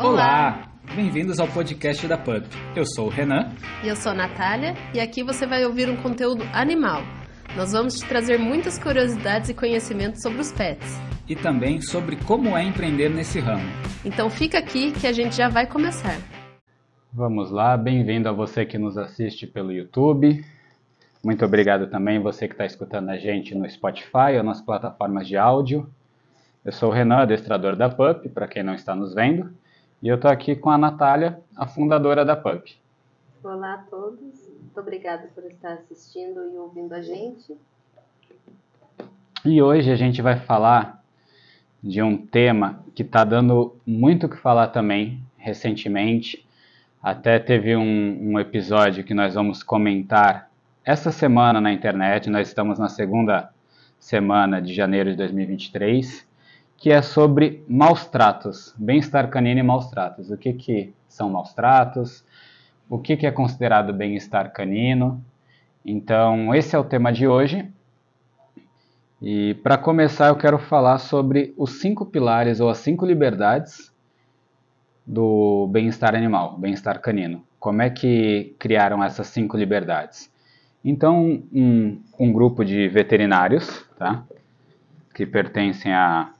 Olá! Bem-vindos ao podcast da PUP. Eu sou o Renan. E eu sou a Natália, e aqui você vai ouvir um conteúdo animal. Nós vamos te trazer muitas curiosidades e conhecimentos sobre os pets. E também sobre como é empreender nesse ramo. Então fica aqui que a gente já vai começar. Vamos lá, bem-vindo a você que nos assiste pelo YouTube. Muito obrigado também você que está escutando a gente no Spotify ou nas plataformas de áudio. Eu sou o Renan, adestrador da PUP, para quem não está nos vendo. E eu estou aqui com a Natália, a fundadora da PUP. Olá a todos, muito obrigada por estar assistindo e ouvindo a gente. E hoje a gente vai falar de um tema que está dando muito o que falar também recentemente. Até teve um, um episódio que nós vamos comentar essa semana na internet. Nós estamos na segunda semana de janeiro de 2023 que é sobre maus tratos, bem-estar canino e maus tratos. O que, que são maus tratos? O que, que é considerado bem-estar canino? Então, esse é o tema de hoje. E para começar, eu quero falar sobre os cinco pilares ou as cinco liberdades do bem-estar animal, bem-estar canino. Como é que criaram essas cinco liberdades? Então, um, um grupo de veterinários, tá? que pertencem a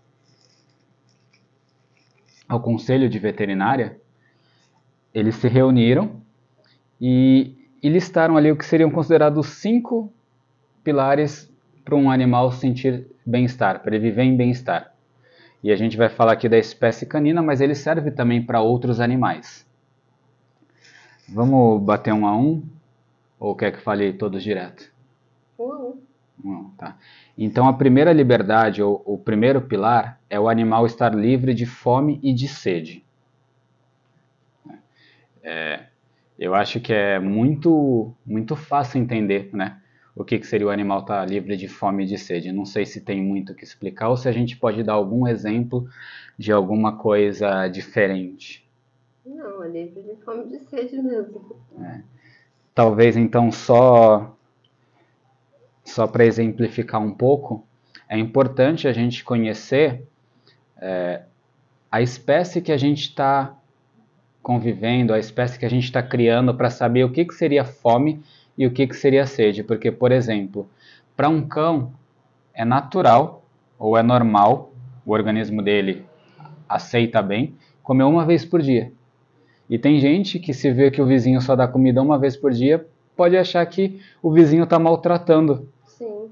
ao Conselho de Veterinária, eles se reuniram e, e listaram ali o que seriam considerados cinco pilares para um animal sentir bem-estar, para ele viver em bem-estar. E a gente vai falar aqui da espécie canina, mas ele serve também para outros animais. Vamos bater um a um? Ou quer que fale todos direto? Um a um. Não, tá. Então a primeira liberdade, ou o primeiro pilar, é o animal estar livre de fome e de sede. É, eu acho que é muito, muito fácil entender, né? O que, que seria o animal estar livre de fome e de sede. Não sei se tem muito o que explicar ou se a gente pode dar algum exemplo de alguma coisa diferente. Não, é livre de fome e de sede mesmo. É. Talvez então só só para exemplificar um pouco, é importante a gente conhecer é, a espécie que a gente está convivendo, a espécie que a gente está criando para saber o que, que seria fome e o que, que seria sede. Porque, por exemplo, para um cão é natural ou é normal, o organismo dele aceita bem, comer uma vez por dia. E tem gente que se vê que o vizinho só dá comida uma vez por dia, pode achar que o vizinho está maltratando.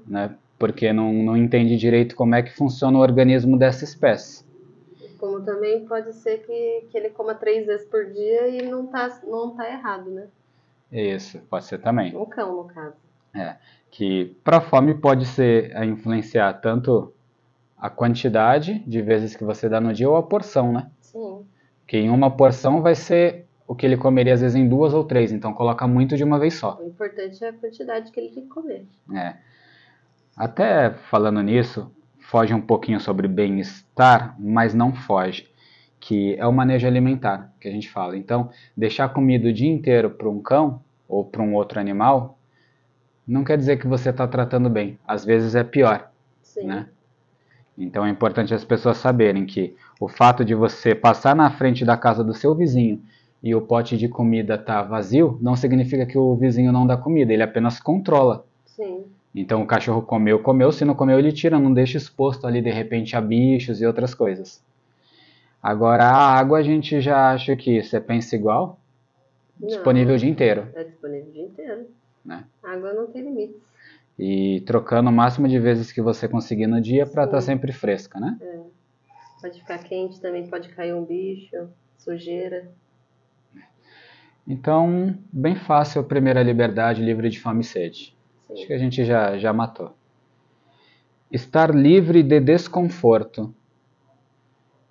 Né? Porque não, não entende direito como é que funciona o organismo dessa espécie. Como também pode ser que, que ele coma três vezes por dia e não tá, não tá errado, né? Isso, pode ser também. Um cão, no caso. É, que para fome pode ser a influenciar tanto a quantidade de vezes que você dá no dia ou a porção, né? Sim. Que em uma porção vai ser o que ele comeria às vezes em duas ou três, então coloca muito de uma vez só. O importante é a quantidade que ele tem que comer. É. Até falando nisso, foge um pouquinho sobre bem-estar, mas não foge, que é o manejo alimentar que a gente fala. Então, deixar comida o dia inteiro para um cão ou para um outro animal não quer dizer que você está tratando bem. Às vezes é pior, Sim. né? Então é importante as pessoas saberem que o fato de você passar na frente da casa do seu vizinho e o pote de comida tá vazio, não significa que o vizinho não dá comida, ele apenas controla. Sim. Então o cachorro comeu, comeu, se não comeu ele tira, não deixa exposto ali de repente a bichos e outras coisas. Agora a água a gente já acha que você pensa igual, Não, disponível o dia inteiro, É disponível o dia inteiro. né? Água não tem limites. E trocando o máximo de vezes que você conseguir no dia para estar Sim. sempre fresca, né? É. Pode ficar quente também, pode cair um bicho, sujeira. Então, bem fácil a primeira liberdade livre de fome e sede. Sim. Acho que a gente já, já matou. Estar livre de desconforto.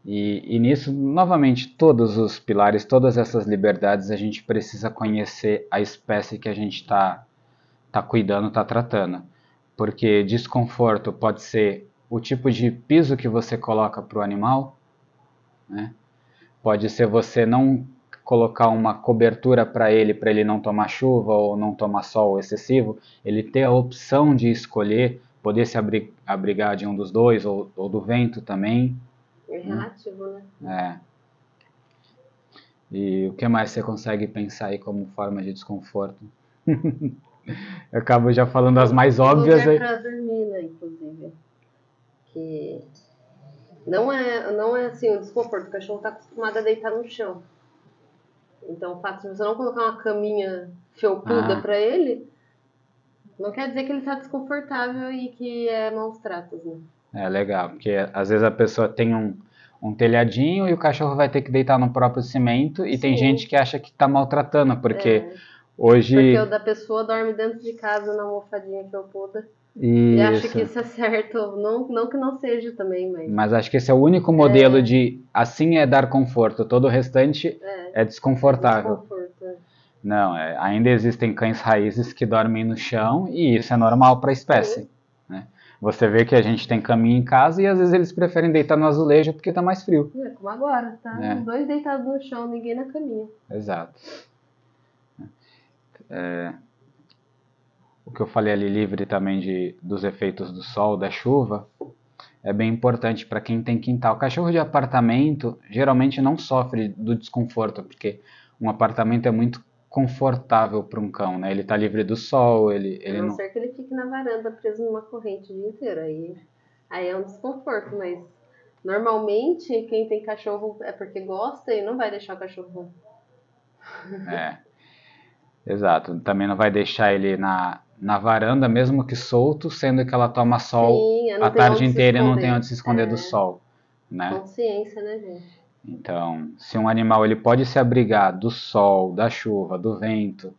E, e nisso, novamente, todos os pilares, todas essas liberdades, a gente precisa conhecer a espécie que a gente está tá cuidando, está tratando. Porque desconforto pode ser o tipo de piso que você coloca para o animal, né? pode ser você não colocar uma cobertura para ele, para ele não tomar chuva ou não tomar sol excessivo, ele ter a opção de escolher, poder se abri- abrigar de um dos dois ou, ou do vento também. É relativo, né? É. E o que mais você consegue pensar aí como forma de desconforto? Eu acabo já falando as mais óbvias. Lugar pra dormir, né, inclusive. Que não é, não é assim o desconforto. O cachorro está acostumado a deitar no chão. Então, o fato de você não colocar uma caminha felpuda ah. para ele, não quer dizer que ele está desconfortável e que é maus tratos, né? É legal, porque às vezes a pessoa tem um, um telhadinho e o cachorro vai ter que deitar no próprio cimento e Sim. tem gente que acha que está maltratando, porque é. hoje... Porque o da pessoa dorme dentro de casa na almofadinha felpuda. Isso. E acho que isso é certo. Não, não que não seja também, mas. Mas acho que esse é o único modelo é... de assim é dar conforto. Todo o restante é, é desconfortável. Desconforto, é. Não, é, ainda existem cães raízes que dormem no chão e isso é normal para a espécie. Né? Você vê que a gente tem caminho em casa e às vezes eles preferem deitar no azulejo porque está mais frio. É, como agora, tá? É. Dois deitados no chão, ninguém na caminha. Exato. É, o que eu falei ali livre também de, dos efeitos do sol, da chuva, é bem importante para quem tem quintal. O cachorro de apartamento geralmente não sofre do desconforto, porque um apartamento é muito confortável para um cão, né? Ele está livre do sol, ele, ele a não, não ser que ele fique na varanda preso numa corrente o dia inteiro, aí, aí é um desconforto, mas normalmente quem tem cachorro é porque gosta e não vai deixar o cachorro. É, exato. Também não vai deixar ele na, na varanda, mesmo que solto, sendo que ela toma sol Sim, a tarde inteira e não tem onde se esconder é. do sol, né? Consciência, né, gente? Então, se um animal ele pode se abrigar do sol, da chuva, do vento,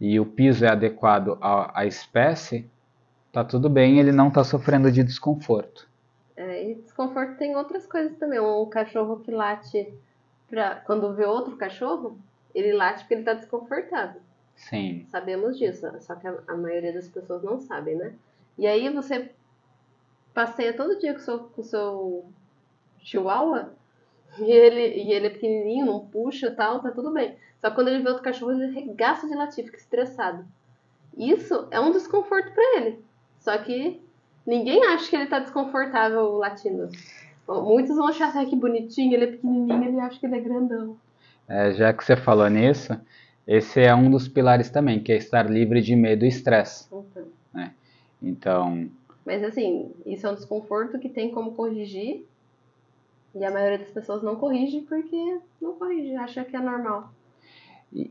e o piso é adequado à, à espécie, tá tudo bem, ele não está sofrendo de desconforto. É, e desconforto tem outras coisas também. Um cachorro que late pra, quando vê outro cachorro, ele late porque ele está desconfortável. Sim. Sabemos disso, só que a, a, maioria das pessoas não sabem, né? E aí você passeia todo dia com o seu, com o seu chihuahua e ele, e ele é pequenininho, não puxa e tal, tá tudo bem. Só que quando ele vê outro cachorro, ele regaça de latir, fica estressado. Isso é um desconforto para ele. Só que ninguém acha que ele tá desconfortável latindo. Muitos vão achar que bonitinho, ele é pequenininho, ele acha que ele é grandão. É, já que você falou nisso, esse é um dos pilares também, que é estar livre de medo e estresse. Uhum. Né? Então. Mas assim, isso é um desconforto que tem como corrigir. E a maioria das pessoas não corrige porque não corrige, acha que é normal.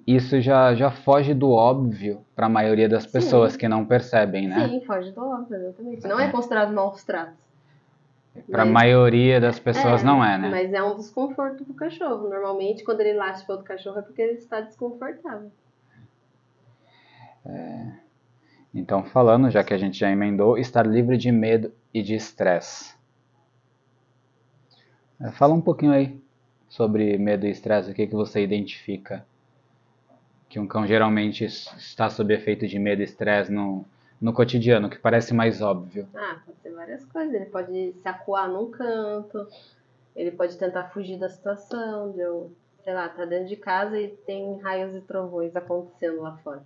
Isso já, já foge do óbvio para a maioria das pessoas Sim. que não percebem, né? Sim, foge do óbvio, exatamente. Não é, é considerado maus tratos. Para a maioria das pessoas é, não é, né? Mas é um desconforto pro cachorro. Normalmente, quando ele late para outro cachorro, é porque ele está desconfortável. É... Então, falando, já que a gente já emendou, estar livre de medo e de estresse. É, fala um pouquinho aí sobre medo e estresse. O que, que você identifica que um cão geralmente está sob efeito de medo e estresse no, no cotidiano, que parece mais óbvio? Ah, pode ser várias coisas. Ele pode se acuar num canto, ele pode tentar fugir da situação, de eu, sei lá, tá dentro de casa e tem raios e trovões acontecendo lá fora.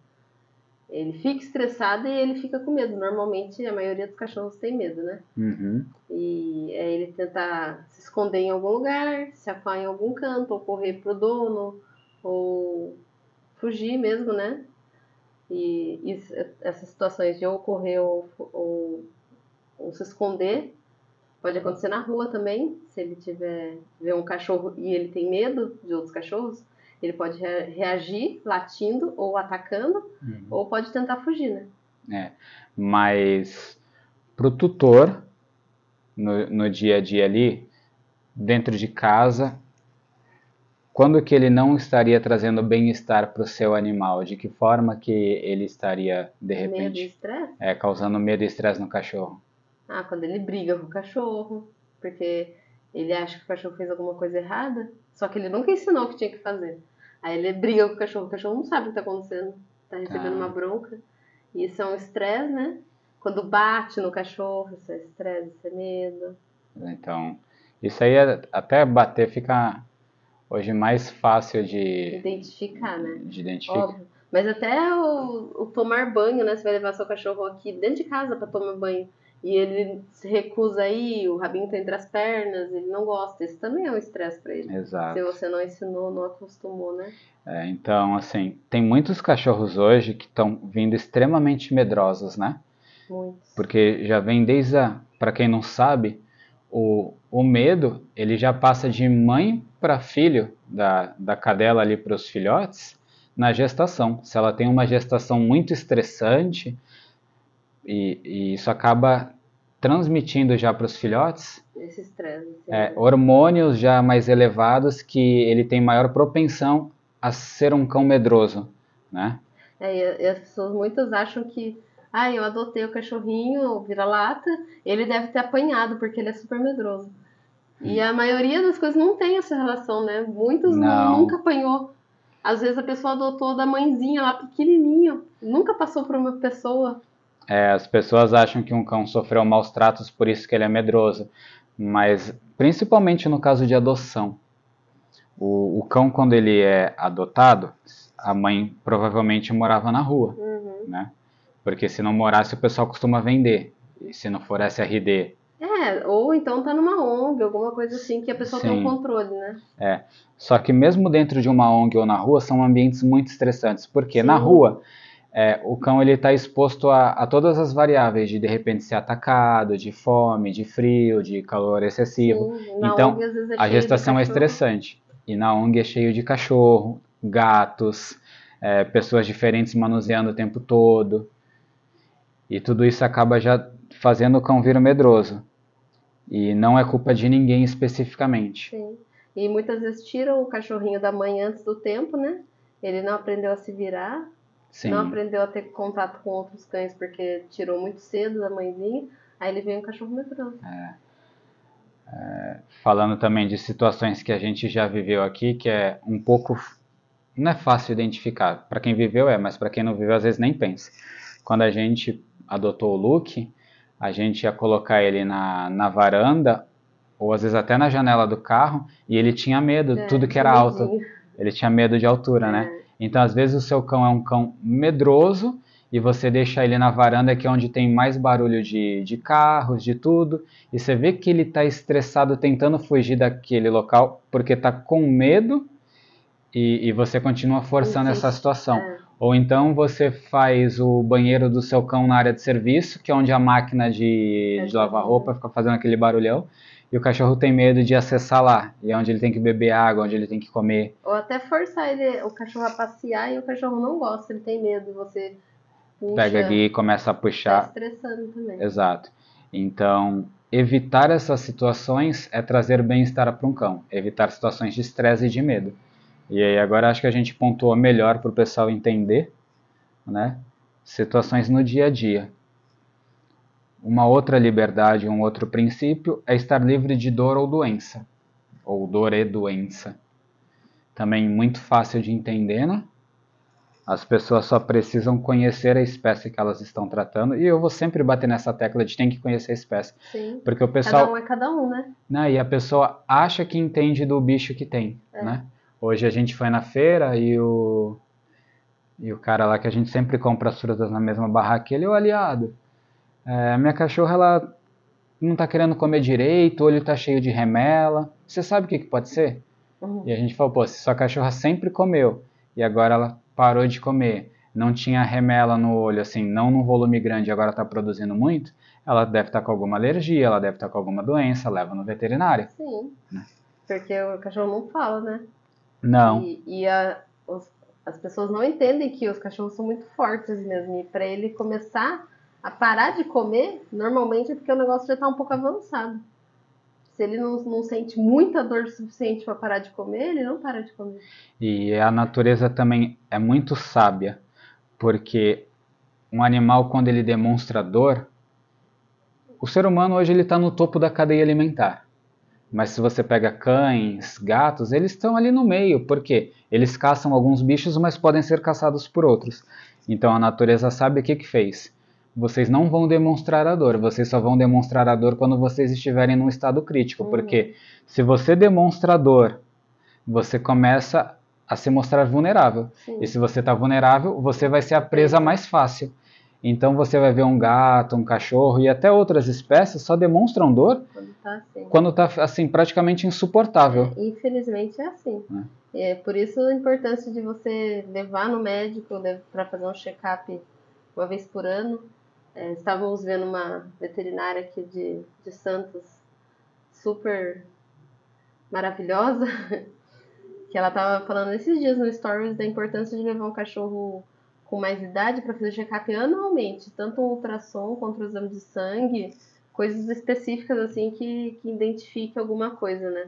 Ele fica estressado e ele fica com medo. Normalmente a maioria dos cachorros tem medo, né? Uhum. E é ele tentar se esconder em algum lugar, se acuar em algum canto, ou correr pro dono, ou fugir mesmo, né? E isso, essas situações de ocorrer ou, ou, ou, se esconder pode acontecer na rua também. Se ele tiver ver um cachorro e ele tem medo de outros cachorros, ele pode reagir latindo ou atacando, uhum. ou pode tentar fugir, né? É, mas pro tutor no, no dia a dia ali, dentro de casa, quando que ele não estaria trazendo bem-estar para o seu animal? De que forma que ele estaria, de repente, medo e estresse? É, causando medo e estresse no cachorro? Ah, quando ele briga com o cachorro, porque ele acha que o cachorro fez alguma coisa errada, só que ele nunca ensinou o que tinha que fazer. Aí ele briga com o cachorro, o cachorro não sabe o que está acontecendo, está recebendo uma bronca. E isso é um estresse, né? Quando bate no cachorro, isso é estresse, isso é medo. Então, isso aí é, até bater fica hoje mais fácil de identificar, né? De identificar. Óbvio. Mas até o, o, tomar banho, né? Você vai levar seu cachorro aqui dentro de casa para tomar banho e ele se recusa aí, o rabinho tá entre as pernas, ele não gosta. Isso também é um estresse para ele. Exato. Se você não ensinou, não acostumou, né? É, então, assim, tem muitos cachorros hoje que estão vindo extremamente medrosos, né? Muitos. Porque já vem desde a. Para quem não sabe, o, o medo ele já passa de mãe para filho, da, da cadela ali para os filhotes, na gestação. Se ela tem uma gestação muito estressante, e, e isso acaba transmitindo já para os filhotes é, hormônios já mais elevados que ele tem maior propensão a ser um cão medroso, né? É, e as pessoas muitas acham que, ah, eu adotei o cachorrinho, vira-lata, ele deve ter apanhado porque ele é super medroso. E a maioria das coisas não tem essa relação, né? Muitos Não. nunca apanhou. Às vezes a pessoa adotou da mãezinha lá pequenininho, nunca passou por uma pessoa. É, as pessoas acham que um cão sofreu maus tratos, por isso que ele é medroso, mas principalmente no caso de adoção. O, o cão, quando ele é adotado, a mãe provavelmente morava na rua, Uhum. né? Porque se não morasse, o pessoal costuma vender. E se não for SRD. É, ou então tá numa ONG, alguma coisa assim, que a pessoa tem Sim. um controle, né? Só que mesmo dentro de uma ONG ou na rua, são ambientes muito estressantes. Porque na Sim. rua, é, o cão ele está exposto a, a todas as variáveis de de repente ser atacado, de fome, de frio, de calor excessivo. Sim, na Então, ONG, às vezes, é A gestação é estressante. E na ONG é cheio de cachorro, gatos, é, pessoas diferentes manuseando o tempo todo. E tudo isso acaba já fazendo o cão vir medroso. E não é culpa de ninguém especificamente. Sim. E muitas vezes tiram o cachorrinho da mãe antes do tempo, né? Ele não aprendeu a se virar, Sim. não aprendeu a ter contato com outros cães porque tirou muito cedo da mãezinha. Aí ele vem um cachorro medroso. Falando também de situações que a gente já viveu aqui, que é um pouco. Não é fácil identificar. Para quem viveu é, mas para quem não viveu, às vezes nem pensa. Quando a gente adotou o Luke, a gente ia colocar ele na, na varanda, ou às vezes até na janela do carro, e ele tinha medo, É, tudo que era tinha alto. Ele tinha medo de altura, né? É. Então, às vezes, o seu cão é um cão medroso e você deixa ele na varanda, que é onde tem mais barulho de, de carros, de tudo, e você vê que ele está estressado tentando fugir daquele local porque está com medo e, e você continua forçando essa situação. É. Ou então você faz o banheiro do seu cão na área de serviço, que é onde a máquina de, de lavar roupa fica fazendo aquele barulhão, e o cachorro tem medo de acessar lá, e é onde ele tem que beber água, onde ele tem que comer. Ou até forçar ele, o cachorro a passear e o cachorro não gosta, ele tem medo você puxa. Pega aqui e começa a Tá puxar. estressando também. Exato. Então, evitar essas situações é trazer bem-estar para um cão, evitar situações de estresse e de medo. E aí agora acho que a gente pontuou melhor para o pessoal entender, né? Situações no dia a dia. Uma outra liberdade, um outro princípio é estar livre de dor ou doença, ou dor e doença. Também muito fácil de entender, né? As pessoas só precisam conhecer a espécie que elas estão tratando, e eu vou sempre bater nessa tecla de tem que conhecer a espécie, Sim. porque o pessoal Cada um é cada um, né? né? E a pessoa acha que entende do bicho que tem, É. né? Hoje a gente foi na feira e o e o cara lá que a gente sempre compra as frutas na mesma barraca, ele é o aliado. É, minha cachorra ela não tá querendo comer direito, o olho tá cheio de remela. Você sabe o que que pode ser? Uhum. E a gente falou, pô, se sua cachorra sempre comeu e agora ela parou de comer, não tinha remela no olho, assim, não num volume grande e agora está produzindo muito, ela deve estar com alguma alergia, ela deve estar com alguma doença, leva no veterinário. Sim. Porque o cachorro não fala, né? Não, E, e a- os- as pessoas não entendem que os cachorros são muito fortes mesmo. E pra ele começar a parar de comer, normalmente é porque o negócio já tá um pouco avançado. Se ele não, não sente muita dor suficiente para parar de comer, ele não para de comer. e a natureza também é muito sábia, porque um animal quando ele demonstra dor, o ser humano hoje ele está no topo da cadeia alimentar. Mas se você pega cães, gatos, eles estão ali no meio, porque eles caçam alguns bichos, mas podem ser caçados por outros. Então a natureza sabe o que, que fez. Vocês não vão demonstrar a dor, vocês só vão demonstrar a dor quando vocês estiverem num estado crítico. Uhum. Porque se você demonstra dor, você começa a se mostrar vulnerável. Sim. E se você está vulnerável, você vai ser a presa mais fácil. Então você vai ver um gato, um cachorro e até outras espécies só demonstram dor Quando tá assim. está assim praticamente insuportável. É, infelizmente é assim. É. por isso a importância de você levar no médico para fazer um check-up uma vez por ano. É, estávamos vendo uma veterinária aqui de, de Santos super maravilhosa, que ela estava falando esses dias no Stories da importância de levar um cachorro com mais idade para fazer check-up anualmente, tanto um ultrassom quanto o exame de sangue, coisas específicas assim que, que identifique alguma coisa, né?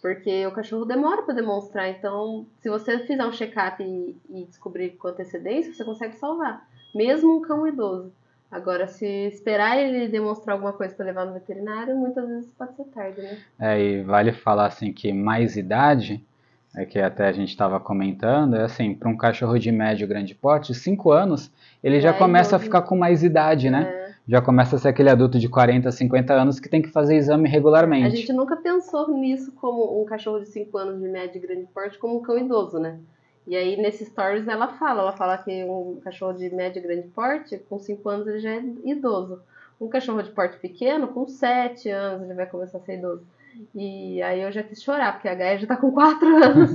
Porque o cachorro demora para demonstrar, então se você fizer um check-up e, e descobrir com antecedência, você consegue salvar, mesmo um cão idoso. Agora, se esperar ele demonstrar alguma coisa para levar no veterinário, muitas vezes pode ser tarde, né? É, e vale falar assim que mais idade é que até a gente estava comentando, é assim, para um cachorro de médio grande porte, 5 anos, ele já, é começa a ficar com mais idade, né? É. Já começa a ser aquele adulto de 40, 50 anos que tem que fazer exame regularmente. A gente nunca pensou nisso como um cachorro de 5 anos de médio e grande porte como um cão idoso, né? E aí, nesse stories, ela fala, ela fala que um cachorro de médio e grande porte, com 5 anos, ele já é idoso. Um cachorro de porte pequeno, com 7 anos, ele vai começar a ser idoso. E aí eu já quis chorar, porque a Gaia já tá com 4 anos.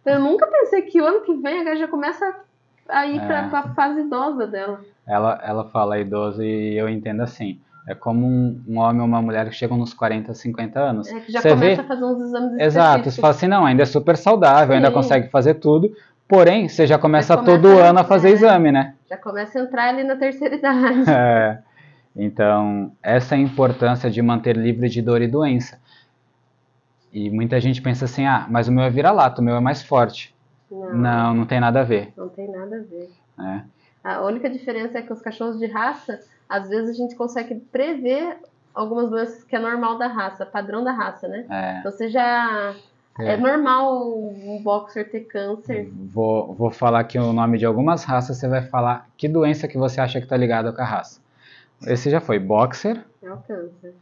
então eu nunca pensei que o ano que vem a Gaia já começa a ir é. pra, pra fase idosa dela. Ela, ela fala idoso e eu entendo assim. É como um, um, homem ou uma mulher que chegam nos 40, 50 anos. É que já você começa vê... a fazer uns exames Exato, você fala assim, não, ainda é super saudável, Sim. ainda consegue fazer tudo, porém, você já começa, já começa todo a, ano a fazer é, exame, né? Já começa a entrar ali na terceira idade. É. Então, essa é a importância de manter livre de dor e doença. E muita gente pensa assim, ah, mas o meu é vira-lata, o meu é mais forte. Não, não, não tem nada a ver. Não tem nada a ver. É. A única diferença é que os cachorros de raça, às vezes a gente consegue prever algumas doenças que é normal da raça, padrão da raça, né? É. Então você já é. é. normal um boxer ter câncer. Vou, vou falar aqui o nome de algumas raças, você vai falar que doença que você acha que está ligada com a raça. Esse já foi boxer. É o câncer.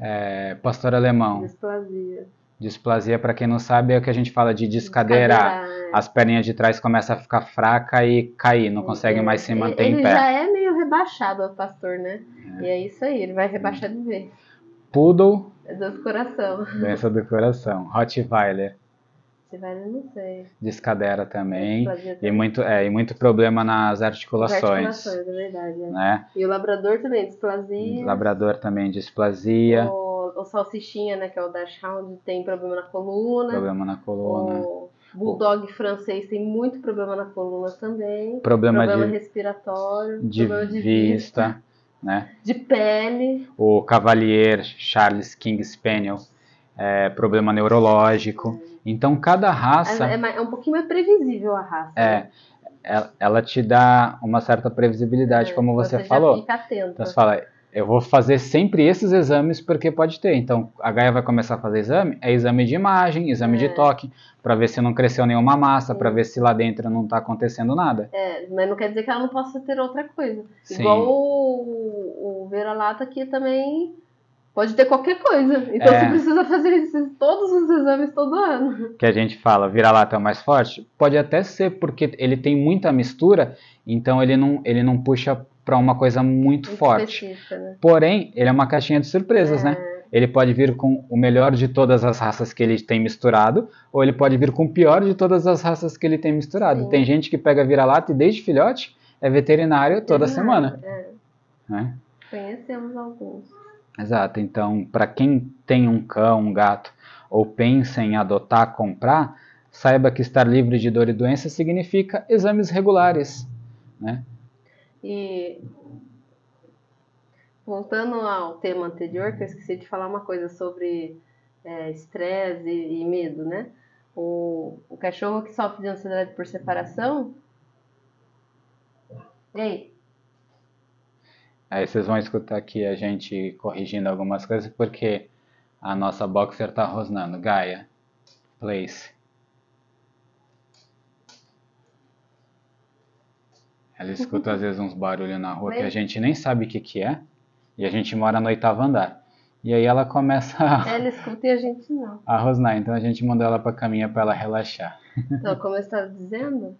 É, pastor alemão. Displasia. Displasia, para quem não sabe, é o que a gente fala de descadeirar. É. As perninhas de trás começam a ficar fraca e cair, não conseguem mais se manter ele em pé. Ele já é meio rebaixado, o pastor, né? É. E é isso aí, ele vai rebaixar de vez. Poodle. É do coração. Doença do coração. Rottweiler. Rottweiler não sei. Descadera também. E muito, é, e muito problema nas articulações. Nas articulações, é verdade. É. Né? E o labrador também, displasia. Labrador também, displasia. O o, salsichinha, né, que é o Dachshund, tem problema na coluna. Problema na coluna. O Bulldog o... francês tem muito problema na coluna também. Problema, problema de, respiratório. De, problema de vista, vista, né? De pele. O Cavalier Charles King Spaniel, é, problema neurológico. É. Então, cada raça... É, é, um pouquinho mais previsível a raça. É. Né? Ela, te dá uma certa previsibilidade, é, como você, você falou. fica atento. Então, você fala, eu vou fazer sempre esses exames porque pode ter. Então, a Gaia vai começar a fazer exame, é exame de imagem, exame é. de toque, para ver se não cresceu nenhuma massa, para ver se lá dentro não está acontecendo nada. É, mas não quer dizer que ela não possa ter outra coisa. Sim. Igual o, o Vera-Lata aqui também pode ter qualquer coisa. Então é. você precisa fazer esses, todos os exames todo ano. Que a gente fala, vira-lata é o mais forte? Pode até ser porque ele tem muita mistura, então ele não, ele não puxa para uma coisa muito, muito forte. Né? Porém, ele é uma caixinha de surpresas, né? é. né? Ele pode vir com o melhor de todas as raças que ele tem misturado, ou ele pode vir com o pior de todas as raças que ele tem misturado. Sim. Tem gente que pega vira-lata e desde filhote é veterinário toda semana. É. Né? Conhecemos alguns. Exato. Então, para quem tem um cão, um gato, ou pensa em adotar, comprar, saiba que estar livre de dor e doença significa exames regulares, né? E voltando ao tema anterior, que eu esqueci de falar uma coisa sobre é, estresse e, e, medo, né? O, o cachorro que sofre de ansiedade por separação. Ei! Aí vocês vão escutar aqui a gente corrigindo algumas coisas porque a nossa boxer tá rosnando. Gaia, place. Ela escuta às vezes uns barulhos na rua que a gente nem sabe o que, que é. E a gente mora no oitavo andar. E aí ela começa a... Ela escuta e a gente não. A rosnar. Então a gente mandou ela pra caminha para ela relaxar. Então, como eu estava dizendo,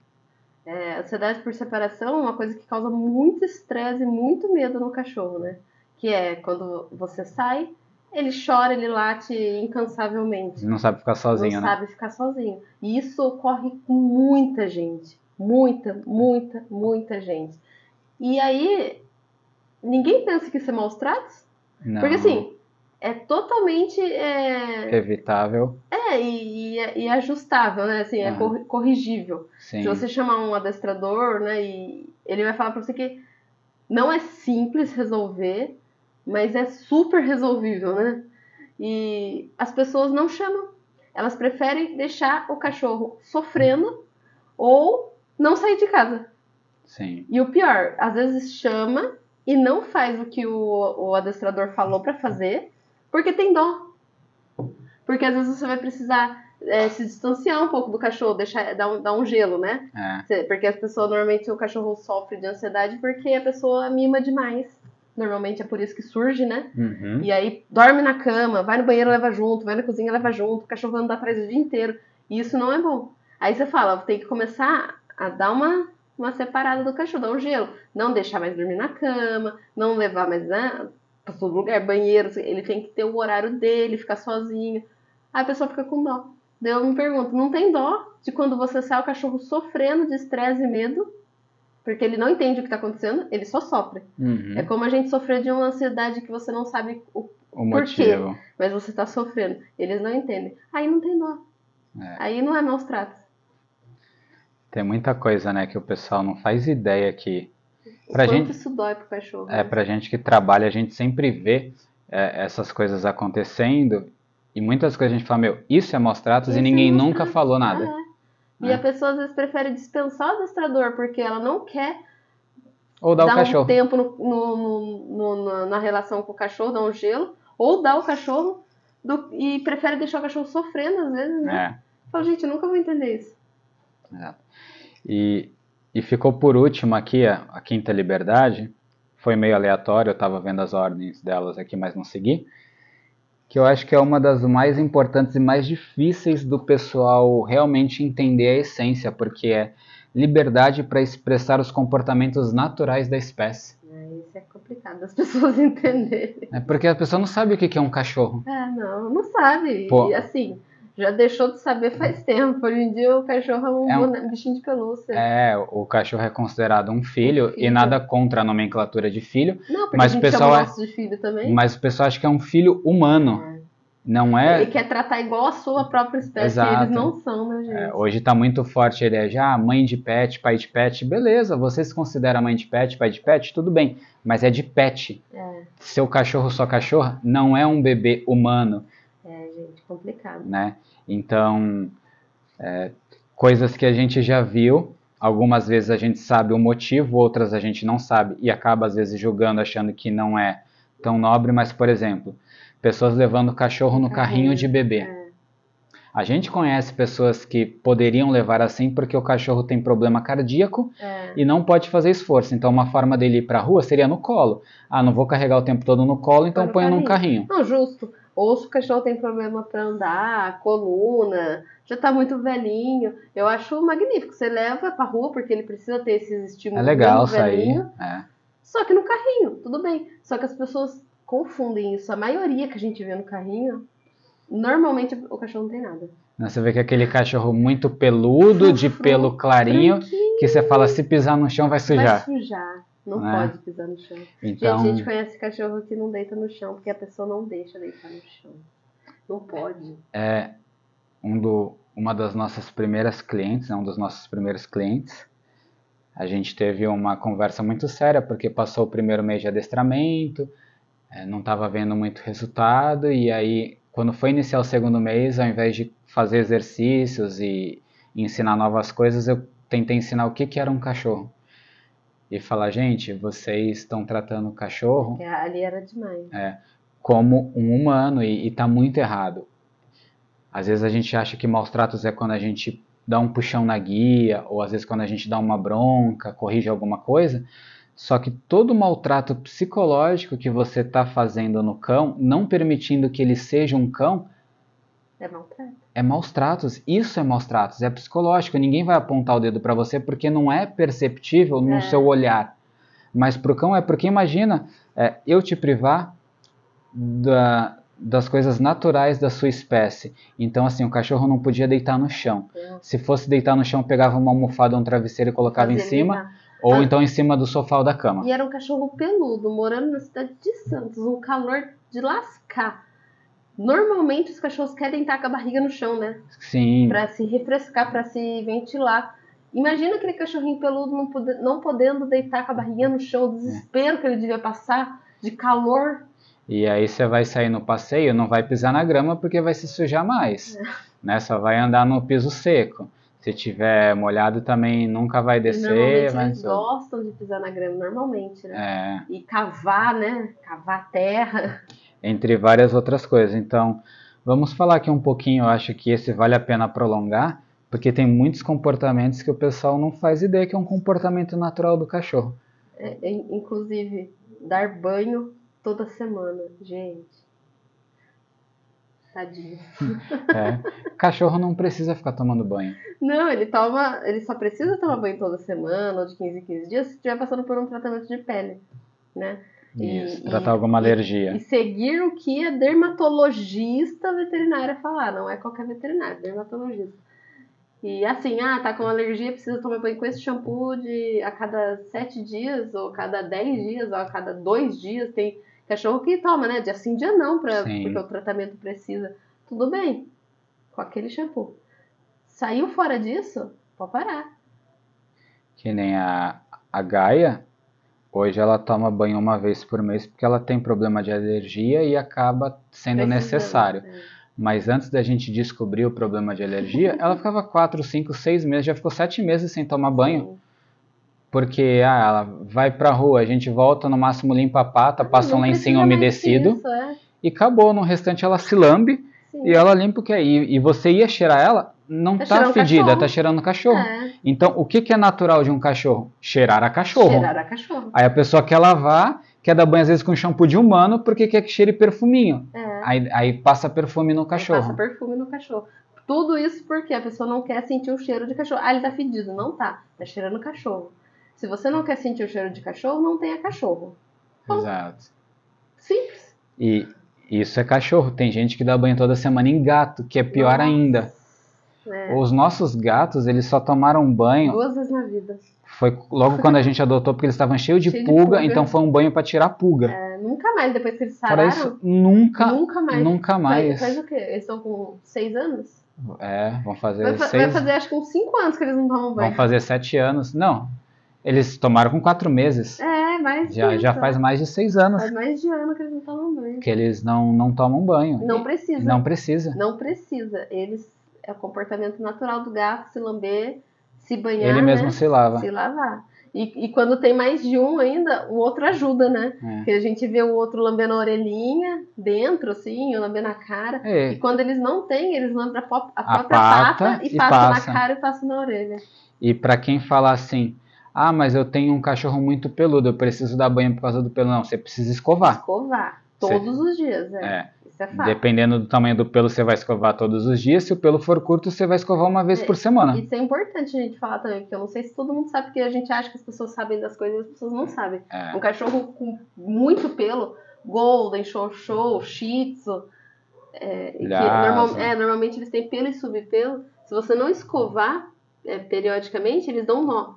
É, ansiedade por separação é uma coisa que causa muito estresse e muito medo no cachorro, né? Que é quando você sai, ele chora, ele late incansavelmente. Não sabe ficar sozinho, não né? sabe ficar sozinho. E isso ocorre com muita gente. Muita, muita, muita gente. E aí, ninguém pensa que isso é maus tratos? Não. Porque assim, é totalmente. É, Evitável. é e, e, e ajustável, né? Assim, é corrigível. Sim. Se você chamar um adestrador, né, e ele vai falar pra você que não é simples resolver, mas é super resolvível, né? E as pessoas não chamam. Elas preferem deixar o cachorro sofrendo ou não sair de casa. Sim. E o pior, às vezes chama e não faz o que o, o adestrador falou pra fazer, porque tem dó. Porque às vezes você vai precisar é, se distanciar um pouco do cachorro, deixar dar um, dar um gelo, né? É. Porque as pessoas, normalmente, o cachorro sofre de ansiedade porque a pessoa mima demais. Normalmente é por isso que surge, né? Uhum. E aí dorme na cama, vai no banheiro, leva junto, vai na cozinha, leva junto, o cachorro anda atrás o dia inteiro. E isso não é bom. Aí você fala, tem que começar a dar uma, uma separada do cachorro, dar um gelo. Não deixar mais dormir na cama, não levar mais né, pra todo lugar, banheiro, ele tem que ter o horário dele, ficar sozinho. Aí a pessoa fica com dó. Daí eu me pergunto, não tem dó de quando você sai o cachorro sofrendo de estresse e medo, porque ele não entende o que está acontecendo, ele só sofre. Uhum. É como a gente sofrer de uma ansiedade que você não sabe o O por quê? motivo. mas você tá sofrendo. Eles não entendem. Aí não tem dó. É. Aí não é maus tratos. Tem muita coisa, né, que o pessoal não faz ideia que O Pra quanto gente- isso dói pro cachorro. é né? pra gente que trabalha, a gente sempre vê é, essas coisas acontecendo e muitas coisas a gente fala, meu, isso é maus tratos e é ninguém maus nunca tratos. falou nada. É. E né? a pessoa às vezes prefere dispensar o adestrador porque ela não quer Ou o dar um cachorro. tempo no, no- no- na, na relação com o cachorro, dar um gelo, ou dar o cachorro do- e prefere deixar o cachorro sofrendo às vezes, né? É. Fala, gente, eu nunca vou entender isso. E, e ficou por último aqui a, a Quinta Liberdade. Foi meio aleatório, eu estava vendo as ordens delas aqui, mas não segui. Que eu acho que é uma das mais importantes e mais difíceis do pessoal realmente entender a essência, porque é liberdade para expressar os comportamentos naturais da espécie. É, isso é complicado das pessoas entenderem. É porque a pessoa não sabe o que que é um cachorro. É, não, não sabe. Pô. E assim, já deixou de saber faz tempo. Hoje em dia o cachorro é um, É um- bichinho de pelúcia. É, o cachorro é considerado um filho, Um e filho. nada contra a nomenclatura de filho, Não, porque Mas a o gente pessoal chama é- de filho também. mas o pessoal acha que é um filho humano. Não é? Ele quer tratar igual a sua própria espécie, Exato. eles não são, né, gente? É, hoje está muito forte a ideia de ah, mãe de pet, pai de pet, beleza, você se considera mãe de pet, pai de pet, tudo bem, mas é de pet. É. Seu cachorro, sua cachorra, não é um bebê humano, É, complicado. né? Então, é, coisas que a gente já viu, algumas vezes a gente sabe o motivo, outras a gente não sabe e acaba às vezes julgando, achando que não é tão nobre, mas, por exemplo, pessoas levando o cachorro no carrinho de bebê. é. A gente conhece pessoas que poderiam levar assim porque o cachorro tem problema cardíaco É. e não pode fazer esforço. Então, uma forma dele ir para a rua seria no colo. Ah, não vou carregar o tempo todo no colo, então Põe num carrinho. Não, justo. Ou se o cachorro tem problema pra andar, coluna, já tá muito velhinho. Eu acho magnífico. Você leva pra rua porque ele precisa ter esses estímulos É legal sair. É. Só que no carrinho, tudo bem. Só que as pessoas confundem isso. A maioria que a gente vê no carrinho, normalmente o cachorro não tem nada. Você vê que aquele cachorro muito peludo, de pelo clarinho, que você fala se pisar no chão vai sujar. Vai sujar. Não Né? pode pisar no chão. Então, Gente, a gente conhece cachorro que não deita no chão, porque a pessoa não deixa deitar no chão. Não pode. é um do, uma das nossas primeiras clientes, né, um dos nossos primeiros clientes. A gente teve uma conversa muito séria, porque passou o primeiro mês de adestramento, é, não estava vendo muito resultado, e aí, quando foi iniciar o segundo mês, ao invés de fazer exercícios e ensinar novas coisas, eu tentei ensinar o que, que era um cachorro. E falar, gente, vocês estão tratando o cachorro Porque ali era demais. como um humano e, e tá muito errado. Às vezes a gente acha que maus tratos é quando a gente dá um puxão na guia, ou às vezes quando a gente dá uma bronca, corrige alguma coisa. Só que todo maltrato psicológico que você está fazendo no cão, não permitindo que ele seja um cão, É maltrato. É maus tratos. Isso é maus tratos. É psicológico. Ninguém vai apontar o dedo para você porque não é perceptível no É. seu olhar. Mas pro cão é porque imagina é, eu te privar da- das coisas naturais da sua espécie. Então, assim, o cachorro não podia deitar no chão. Não. Se fosse deitar no chão, pegava uma almofada ou um travesseiro e colocava em cima, ou Ah. então em cima do sofá ou da cama. E era um cachorro peludo, morando na cidade de Santos, um calor de lascar. Normalmente os cachorros querem estar com a barriga no chão, né? Sim, Pra se refrescar, pra se ventilar. Imagina aquele cachorrinho peludo não, pode- não podendo deitar com a barriguinha no chão, o desespero que ele devia passar de calor. E aí você vai sair no passeio, não vai pisar na grama porque vai se sujar mais, É. né? Só vai andar no piso seco. Se tiver molhado também nunca vai descer, normalmente vai eles gostam de pisar na grama, normalmente, né? é, E cavar, né? Cavar terra. Entre várias outras coisas. Então, vamos falar aqui um pouquinho, eu acho que esse vale a pena prolongar, porque tem muitos comportamentos que o pessoal não faz ideia que é um comportamento natural do cachorro. É, é, inclusive, dar banho toda semana. Gente. Tadinho. É. Cachorro não precisa ficar tomando banho. Não, ele toma. Ele só precisa tomar banho toda semana, ou de 15 em 15 dias, se estiver passando por um tratamento de pele. Né? Isso, e- tratar alguma e- alergia. E seguir o que a dermatologista veterinária falar, não é qualquer veterinário, dermatologista. E assim, ah, tá com alergia, precisa tomar banho com esse shampoo de a cada sete dias, ou a cada dez dias, ou a cada dois dias. Tem cachorro que toma, né? De assim dia não, pra, Sim. porque o tratamento precisa. Tudo bem, com aquele shampoo. Saiu fora disso, pode parar. Que nem a, a Gaia, hoje ela toma banho uma vez por mês porque ela tem problema de alergia e acaba sendo Precisando, necessário. é. Mas antes da gente descobrir o problema de alergia, ela ficava 4, 5, 6 meses, já ficou 7 meses sem tomar banho. Sim. Porque ah, ela vai pra rua, a gente volta, no máximo limpa a pata, passa um lencinho umedecido disso, é. e acabou. No restante ela se lambe Sim. e ela limpa o que é. E, e você ia cheirar ela, não Tá tá, fedida, cachorro. tá cheirando cachorro. É, Então, o que, que é natural de um cachorro? Cheirar a cachorro. cheirar a cachorro. Aí a pessoa quer lavar, quer dar banho às vezes com shampoo de humano, porque quer que cheire perfuminho. É. Aí, aí passa perfume no Aí cachorro. Passa perfume no cachorro. Tudo isso porque a pessoa não quer sentir o cheiro de cachorro. Ah, ele tá fedido. Não tá. Tá cheirando cachorro. Se você não quer sentir o cheiro de cachorro, não tenha cachorro. Exato. Simples. E isso é cachorro. Tem gente que dá banho toda semana em gato, que é pior Nossa. ainda. É. Os nossos gatos, eles só tomaram banho. Duas vezes na vida. Foi logo quando a gente adotou, porque eles estavam cheios de, Cheio de pulga, pulga. então foi um banho pra tirar pulga. É, nunca mais, depois que eles sararam, isso, nunca, nunca mais. nunca Faz, mais. faz o quê? Eles estão com seis anos? É, vão fazer Vai, fa- vai seis, fazer acho que uns cinco anos que eles não tomam banho. vão fazer sete anos. Não, eles tomaram com quatro meses. É, mais Já, já faz mais de seis anos Faz mais de ano que eles não tomam banho. que eles não, não tomam banho. Não precisa. Não precisa. Não precisa. Eles é o comportamento natural do gato se lamber, se banhar, Ele mesmo né? se lava. se lavar. E, e quando tem mais de um ainda, o outro ajuda, né? É. Porque a gente vê o outro lambendo a orelhinha dentro, assim, ou lambendo a cara. É, E quando eles não têm, eles lambem a, pó- a própria pata pata, e, e passam passa. na cara e passam na orelha. E pra quem fala assim, ah, mas eu tenho um cachorro muito peludo, eu preciso dar banho por causa do pelo. Não, você precisa escovar. Escovar. Todos os dias, é. É. Isso é fato. Dependendo do tamanho do pelo, você vai escovar todos os dias. Se o pelo for curto, você vai escovar uma vez É, por semana. Isso é importante a gente falar também, porque eu não sei se todo mundo sabe, porque a gente acha que as pessoas sabem das coisas e as pessoas não sabem. É. Um cachorro com muito pelo, Golden, Show Show, Shih Tzu, é, normal- é, normalmente eles têm pelo e subpelo. Se você não escovar é, periodicamente, eles dão nó.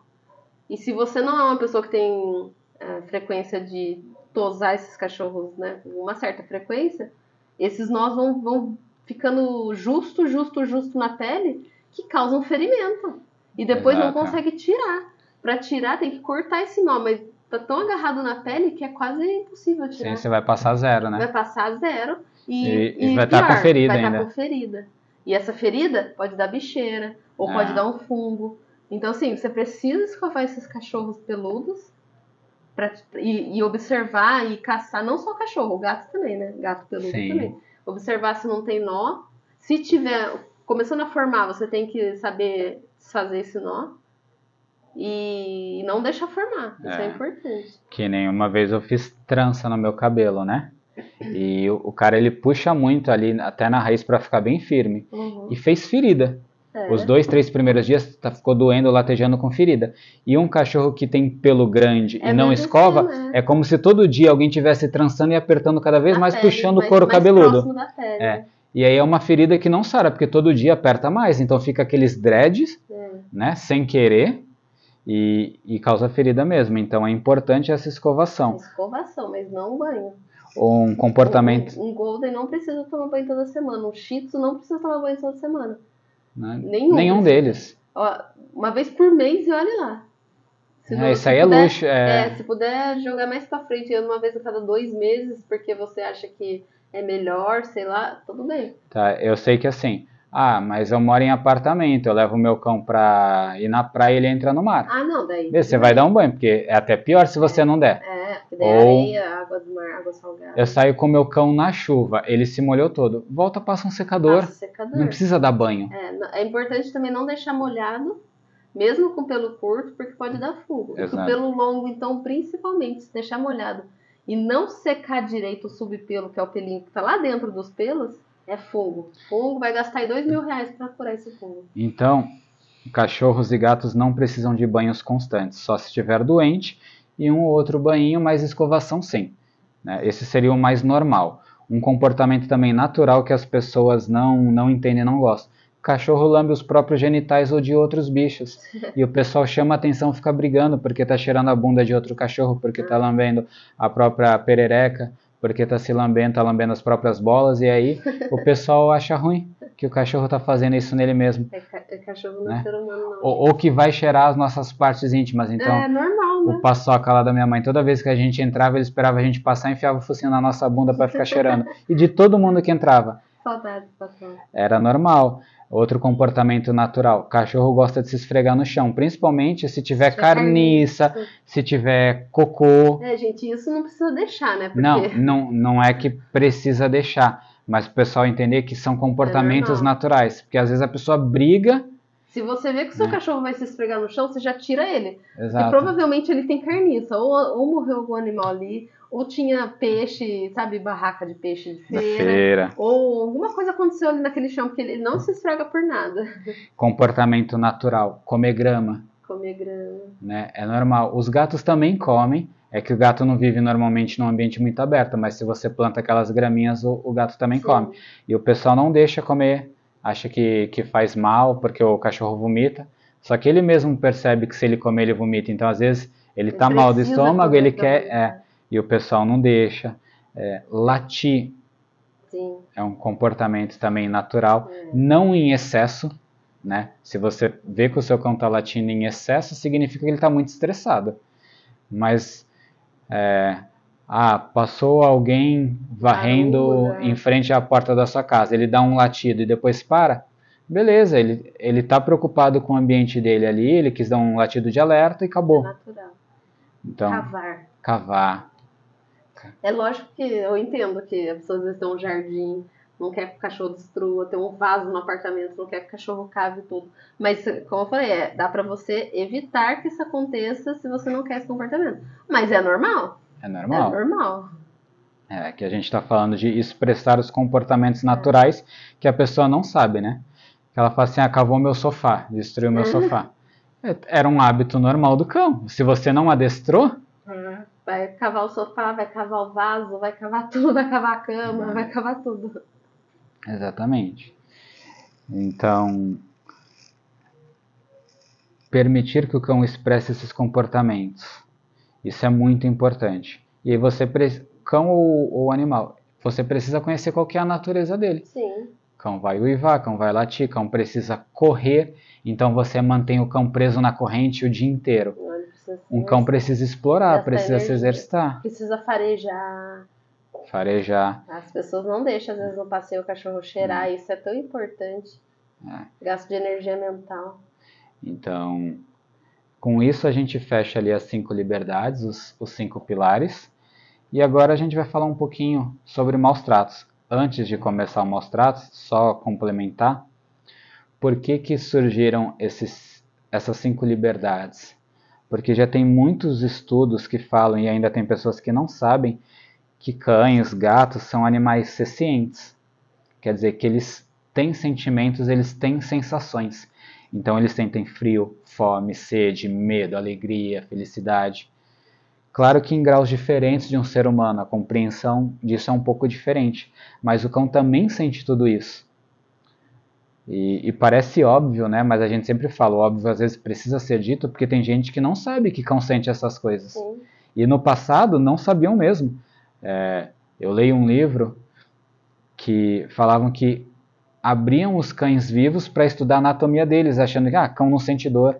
E se você não é uma pessoa que tem é, frequência de tosar esses cachorros, né, uma certa frequência, esses nós vão, vão ficando justo, justo, justo na pele, que causam ferimento. E depois não Exato. consegue tirar. Pra tirar tem que cortar esse nó, mas tá tão agarrado na pele que é quase impossível Sim, tirar. você vai passar zero, né? Vai passar zero e, E- e vai tá pior, com ferida vai tá ainda. com ferida. E essa ferida pode dar bicheira, ou Ah. pode dar um fungo. Então, assim, você precisa escovar esses cachorros peludos pra, e, e observar e caçar, não só cachorro, gato também, né? Gato peludo Sim. também. Observar se não tem nó. Se tiver começando a formar, você tem que saber desfazer esse nó. E não deixar formar. Isso é, É. importante. Que nem uma vez eu fiz trança no meu cabelo, né? E o, o cara ele puxa muito ali, até na raiz, para ficar bem firme. Uhum. E fez ferida. É. Os dois, três primeiros dias tá, ficou doendo, latejando com ferida. E um cachorro que tem pelo grande É e não escova, assim, né? é como se todo dia alguém tivesse trançando e apertando cada vez A mais, pele, puxando mais- o couro mais cabeludo. da pele, É. né? E aí é uma ferida que não sara, porque todo dia aperta mais. Então fica aqueles dreads, É. né, sem querer, e, e causa ferida mesmo. Então é importante essa escovação. Escovação, mas não banho. Ou um comportamento. Um, um Golden não precisa tomar banho toda semana. Um Shih Tzu não precisa tomar banho toda semana. Né? Nenhum. Nenhum deles. Ó, uma vez por mês e olhe lá. Se É, isso aí é puder- luxo. É, É, se puder jogar mais pra frente, uma vez a cada dois meses, porque você acha que é melhor, sei lá, tudo bem. Tá, eu sei que assim, ah, mas eu moro em apartamento, eu levo meu cão pra ir na praia e ele entra no mar. Ah, não, daí. Você vai dar um banho, porque é até pior se você não der. Daí Ou- areia, água do mar, água salgada. Eu saio com meu cão na chuva, ele se molhou todo. Volta, passa um secador. Passa secador. Não precisa dar banho. É, é importante também não deixar molhado, mesmo com pelo curto, porque pode dar fungo. E com pelo longo, então, principalmente, se deixar molhado e não secar direito o subpelo, que é o pelinho que tá lá dentro dos pelos, é fungo. Fungo vai gastar aí dois mil reais pra curar esse fungo. Então, cachorros e gatos não precisam de banhos constantes, só se estiver doente e um ou outro banho, mas escovação sim. né? Esse seria o mais normal. Um comportamento também natural que as pessoas não, não entendem e não gostam. Cachorro lambe os próprios genitais ou de outros bichos. E o pessoal chama a atenção, fica brigando porque tá cheirando a bunda de outro cachorro, porque tá lambendo a própria perereca, porque tá se lambendo, tá lambendo as próprias bolas, e aí o pessoal acha ruim que o cachorro tá fazendo isso nele mesmo. É, ca- é cachorro não Né? é ser humano, não. Ou, ou que vai cheirar as nossas partes íntimas. Então, é normal, né? o paçoca lá da minha mãe, toda vez que a gente entrava, ele esperava a gente passar e enfiava o focinho na nossa bunda para ficar cheirando. E de todo mundo que entrava. Saudades, patrão. Era normal. Outro comportamento natural. Cachorro gosta de se esfregar no chão, principalmente se tiver Se carniça, carniça. se tiver cocô. É, gente, isso não precisa deixar, né? Porque Não, não, não é que precisa deixar, mas o pessoal entender que são comportamentos normal. naturais. Porque às vezes a pessoa briga. se você vê que o seu É. cachorro vai se esfregar no chão, você já tira ele. E Exato. provavelmente ele tem carniça, ou, ou morreu algum animal ali, ou tinha peixe, sabe, barraca de peixe de feira, feira. ou alguma coisa aconteceu ali naquele chão, porque ele não se esfrega por nada. Comportamento natural. Comer grama. Comer grama. né? É normal. Os gatos também comem. É que o gato não vive normalmente num ambiente muito aberto, mas se você planta aquelas graminhas, o, o gato também Sim. come. E o pessoal não deixa comer, acha que, que faz mal porque o cachorro vomita. Só que ele mesmo percebe que se ele comer, ele vomita. Então, às vezes, ele Ele tá mal do estômago, ele quer. É, e o pessoal não deixa. É, latir Sim. é um comportamento também natural, É. não em excesso. Né? Se você vê que o seu cão está latindo em excesso, significa que ele está muito estressado. Mas, é, ah, passou alguém varrendo né? em frente à porta da sua casa, ele dá um latido e depois para, beleza, ele ele está preocupado com o ambiente dele ali, ele quis dar um latido de alerta e É acabou. natural. Então, Cavar. cavar. É lógico que eu entendo que as pessoas têm um jardim, não quer que o cachorro destrua, tem um vaso no apartamento, não quer que o cachorro cave tudo. Mas, como eu falei, é, dá pra você evitar que isso aconteça se você não quer esse comportamento. Mas é normal. É normal. É normal. É, que a gente está falando de expressar os comportamentos naturais que a pessoa não sabe, né? Que ela fala assim, ah, cavou meu sofá, destruiu meu sofá. É, Era um hábito normal do cão. Se você não adestrou, Vai cavar o sofá, vai cavar o vaso, vai cavar tudo, vai cavar a cama, vai cavar tudo. Exatamente. Então, permitir que o cão expresse esses comportamentos. Isso é muito importante. E aí você, pre- cão ou, ou animal, você precisa conhecer qual que é a natureza dele. Sim. Cão vai uivar, cão vai latir, cão precisa correr, então você mantém o cão preso na corrente o dia inteiro. Um cão precisa explorar, precisa se exercitar, precisa farejar. Farejar. As pessoas não deixam, às vezes, no passeio o cachorro cheirar. Isso é tão importante. É. Gasto de energia mental. Então, com isso a gente fecha ali as cinco liberdades, os, os cinco pilares. E agora a gente vai falar um pouquinho sobre maus tratos. Antes de começar o maus tratos, só complementar, por que que surgiram esses, essas cinco liberdades? Porque já tem muitos estudos que falam, e ainda tem pessoas que não sabem, que cães, gatos são animais sencientes. Quer dizer que eles têm sentimentos, eles têm sensações. Então eles sentem frio, fome, sede, medo, alegria, felicidade. Claro que em graus diferentes de um ser humano, a compreensão disso é um pouco diferente, mas o cão também sente tudo isso. E, e, parece óbvio, né? Mas a gente sempre fala, óbvio às vezes precisa ser dito, porque tem gente que não sabe que cão sente essas coisas. Sim. E no passado não sabiam mesmo. É, eu leio um livro que falavam que abriam os cães vivos para estudar a anatomia deles, achando que ah, cão não sente dor,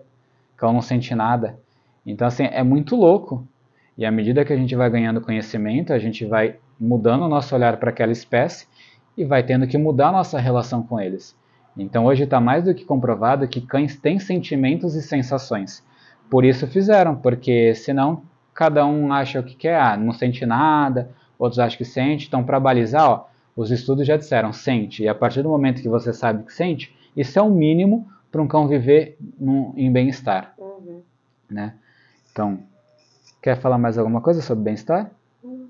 cão não sente nada. Então, assim, é muito louco. E à medida que a gente vai ganhando conhecimento, a gente vai mudando o nosso olhar para aquela espécie e vai tendo que mudar a nossa relação com eles. Então, hoje está mais do que comprovado que cães têm sentimentos e sensações. Por isso fizeram, porque senão cada um acha o que quer, ah, não sente nada, outros acham que sente. Então, para balizar, ó, os estudos já disseram, sente. E a partir do momento que você sabe que sente, isso é o mínimo para um cão viver num, em bem-estar. Uhum. Né? Então, quer falar mais alguma coisa sobre bem-estar? Uhum.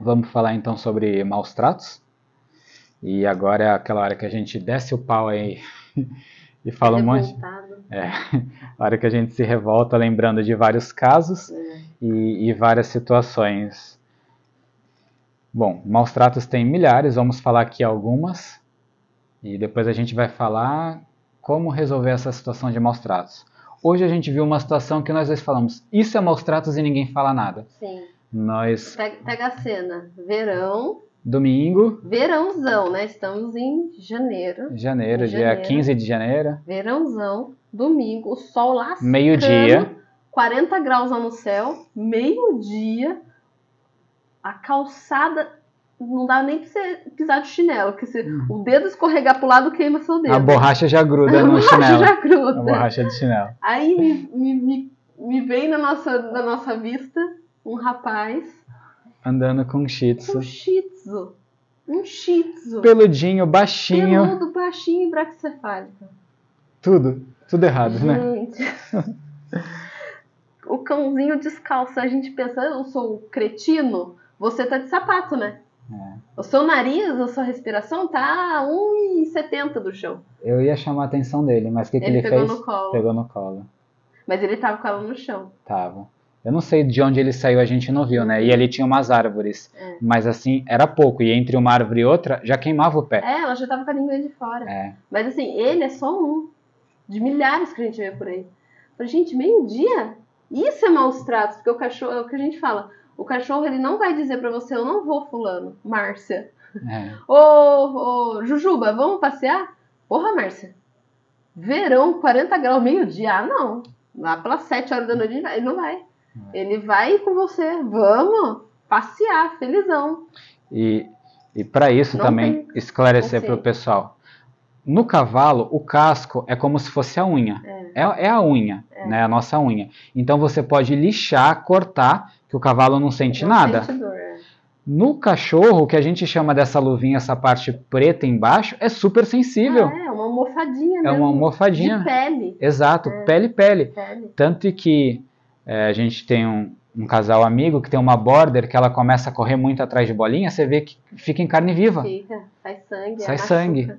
Vamos falar então sobre maus tratos. E agora é aquela hora que a gente desce o pau aí e fala um monte. É, a hora que a gente se revolta lembrando de vários casos é. e, e várias situações Bom, maus tratos tem milhares, vamos falar aqui algumas e depois a gente vai falar como resolver essa situação de maus tratos. Hoje a gente viu uma situação que nós dois falamos, isso é maus tratos e ninguém fala nada. Sim. Nós... Pega, pega a cena, verão... Domingo. Verãozão, né? Estamos em janeiro. Janeiro, em dia janeiro. 15 de janeiro. Verãozão, domingo, o sol lá. Meio-dia. 40 graus lá no céu, meio-dia a calçada não dá nem pra você pisar de chinelo, porque se hum. o dedo escorregar pro lado queima seu dedo. A borracha já gruda a no chinelo. já gruda. A borracha de chinelo. Aí me, me, me, me vem na nossa, na nossa vista um rapaz andando com um shih tzu. Um shih tzu. Um shih tzu. Peludinho, baixinho. Peludo, baixinho e braquicefálico. Tudo. Tudo errado, né? Gente. né? o cãozinho descalço. A gente pensa, eu sou um cretino você tá de sapato, né? É. O seu nariz, a sua respiração tá a 1,70 do chão. Eu ia chamar a atenção dele, mas o que, que ele, ele pegou fez? No colo. Pegou no colo. Mas ele tava com ela no chão. Tava. Eu não sei de onde ele saiu, a gente não viu, né? E ali tinha umas árvores. É. Mas assim, era pouco. E entre uma árvore e outra, já queimava o pé. É, ela já tava com a língua de fora. É. Mas assim, ele é só um. De milhares que a gente vê por aí. Falei, gente, meio-dia? Isso é maus tratos. Porque o cachorro, é o que a gente fala o cachorro ele não vai dizer para você, eu não vou, fulano, Márcia. É. Ô, ô, Jujuba, vamos passear? Porra, Márcia. Verão, 40 graus, meio-dia. Ah, não. Lá pelas 7 horas da noite ele não vai. É. Ele vai com você. Vamos passear, felizão. E, e para isso não também esclarecer para o pessoal. No cavalo, o casco é como se fosse a unha. É, é, é a unha, é. né? A nossa unha. Então você pode lixar, cortar que o cavalo não sente não nada. Sente dor, é. No cachorro, o que a gente chama dessa luvinha, essa parte preta embaixo, é super sensível. Ah, é, uma almofadinha. É uma almofadinha. De pele. Exato, é. pele, pele, pele. Tanto que é, a gente tem um, um, casal amigo que tem uma border que ela começa a correr muito atrás de bolinha, você vê que fica em carne viva. Fica, sai sangue. Sai sangue.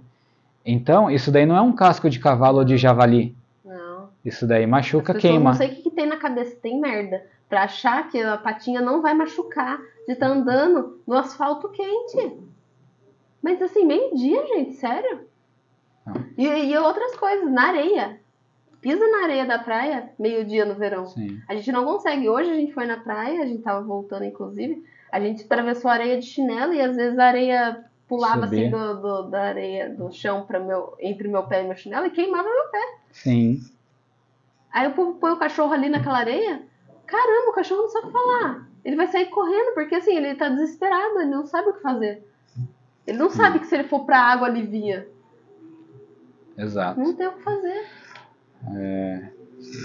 Então, isso daí não é um casco de cavalo ou de javali. Não. Isso daí machuca, queima. Não sei o que, que tem na cabeça, tem merda para achar que a patinha não vai machucar de estar tá andando no asfalto quente. Mas assim, meio-dia, gente, sério? E, e, outras coisas, na areia. Pisa na areia da praia, meio-dia no verão. Sim. A gente não consegue. Hoje a gente foi na praia, a gente tava voltando, inclusive. A gente atravessou a areia de chinelo e às vezes a areia pulava assim do, do, da areia, do chão para meu, entre meu pé e meu chinelo e queimava meu pé. Sim. Aí eu põe o cachorro ali naquela areia, Caramba, o cachorro não sabe falar. Ele vai sair correndo, porque assim, ele tá desesperado, ele não sabe o que fazer. Ele não sabe que se ele for pra água alivia. Exato. Não tem o que fazer. É,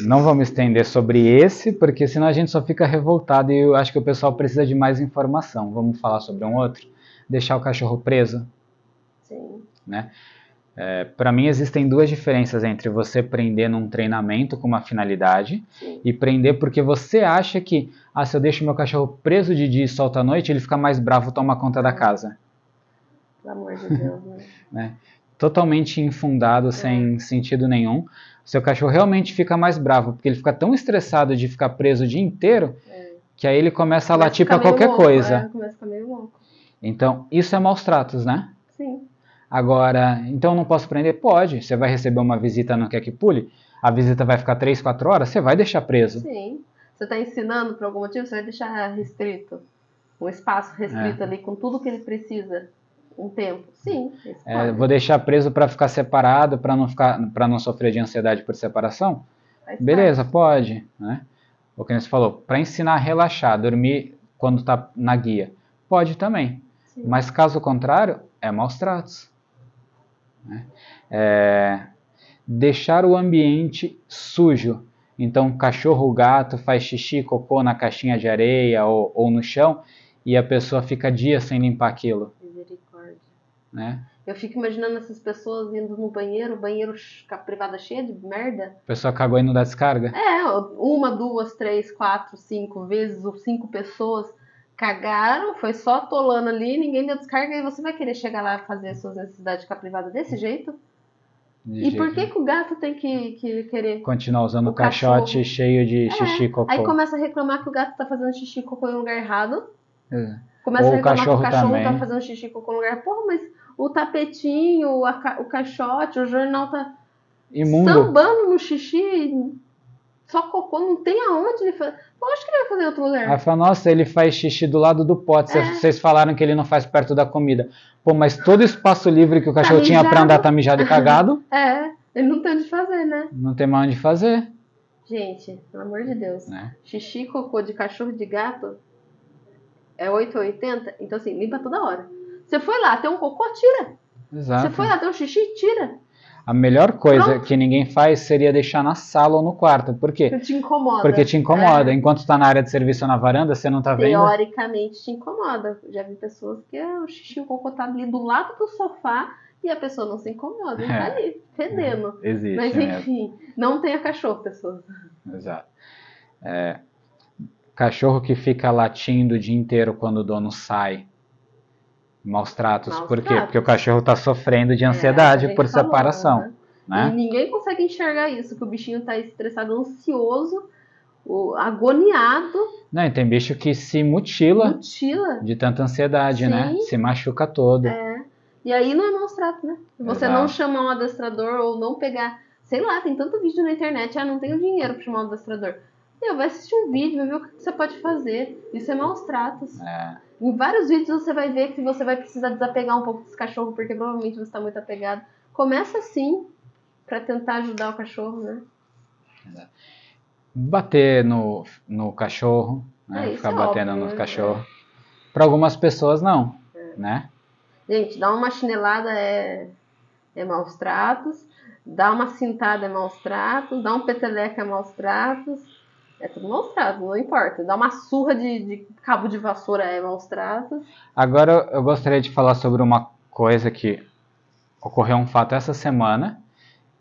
não vamos estender sobre esse, porque senão a gente só fica revoltado e eu acho que o pessoal precisa de mais informação. Vamos falar sobre um outro? Deixar o cachorro preso. Sim. Né? É, para mim existem duas diferenças entre você prender num treinamento com uma finalidade Sim. e prender porque você acha que, ah, se eu deixo meu cachorro preso de dia e solto à noite, ele fica mais bravo, toma conta da casa. Pelo amor de Deus, né? né? Totalmente infundado, sem sentido nenhum. Seu cachorro realmente fica mais bravo, porque ele fica tão estressado de ficar preso o dia inteiro, É. que aí ele começa a latir para qualquer louco, coisa. É, começa a ficar meio louco. Então, isso é maus tratos, né? Sim. Agora, então eu não posso prender? Pode. Você vai receber uma visita no Quer Que Pule, a visita vai ficar 3, 4 horas, você vai deixar preso. Sim. Você está ensinando por algum motivo, você vai deixar restrito. Um espaço restrito É. ali com tudo que ele precisa. Um tempo. Sim. É, vou deixar preso para ficar separado, para não ficar, não sofrer de ansiedade por separação? Faz Beleza, pode, né? O que você falou, para ensinar a relaxar, dormir quando tá na guia, pode também. Sim. Mas caso contrário, é maus tratos. né? É, deixar o ambiente sujo. Então, cachorro gato faz xixi, cocô na caixinha de areia ou, ou no chão e a pessoa fica dias sem limpar aquilo. Misericórdia. Né? Eu fico imaginando essas pessoas indo no banheiro, banheiro ch- com a privada cheia de merda. A pessoa cagou e não dá descarga. É, uma, duas, três, quatro, cinco vezes, ou cinco pessoas cagaram, foi só atolando ali, ninguém deu descarga e você vai querer chegar lá fazer suas necessidades com a privada desse jeito? De E jeito por que, que o gato tem que, que querer? Continuar usando o o caixote cachorro? cheio de É, xixi cocô. Aí começa a reclamar que o gato tá fazendo xixi cocô em lugar errado. É. Começa Ou a o reclamar cachorro que o cachorro também. tá fazendo xixi cocô no lugar. Porra, mas o tapetinho, a o caixote, o jornal tá Imundo. sambando no xixi, só cocô, não tem aonde ele fazer. Lógico que ele vai fazer em outro lugar. Aí fala, nossa, ele faz xixi do lado do pote. É. Vocês falaram que ele não faz perto da comida. Pô, mas todo espaço livre que o cachorro tinha pra andar tá mijado e cagado, É, ele não tem onde fazer, né? não tem mais onde fazer. Gente, pelo amor de Deus. Né? Xixi e cocô de cachorro de gato é 8 ou 80, então assim, limpa toda hora. Você foi lá, tem um cocô, tira. Exato. Você foi lá, tem um xixi, tira. A melhor coisa que ninguém faz seria deixar na sala ou no quarto. Por quê? Porque te incomoda. Porque te incomoda. É. Enquanto tá na área de serviço ou na varanda, você não tá vendo. Teoricamente te incomoda. Já vi pessoas que ah, o xixi e o cocô tá ali do lado do sofá e a pessoa não se incomoda. Ele É. tá ali, fedendo. Existe Mas mesmo. enfim, não tenha cachorro, pessoas. Exato. É, cachorro que fica latindo o dia inteiro quando o dono sai. Maus tratos. Maus Por quê? tratos. Porque o cachorro está sofrendo de É, ansiedade gente por falou, separação. né? E Né? ninguém consegue enxergar isso, que o bichinho tá estressado, ansioso, agoniado, Não, e tem bicho que se mutila mutila. de tanta ansiedade, né? Sim. Se machuca todo. É. E aí não é maus tratos, né? Você Exato. não chamar um adestrador ou não pegar. Sei lá, tem tanto vídeo na internet, ah, não tenho dinheiro pra chamar um adestrador. Meu, vai assistir um vídeo, vai ver o que você pode fazer. Isso é maus tratos. É, Em vários vídeos você vai ver que você vai precisar desapegar um pouco desse cachorro, porque provavelmente você está muito apegado. Começa assim, pra tentar ajudar o cachorro, né? bater no, no cachorro, né? É, Ficar é batendo óbvio, nos né? cachorros. Para algumas pessoas não, né? Gente, dar uma chinelada é, é maus tratos, dar uma cintada é maus tratos, dar um peteleco é maus tratos, é tudo maus tratos, não importa. Dar uma surra de, de cabo de vassoura é maus tratos. Agora eu gostaria de falar sobre uma coisa que ocorreu um fato essa semana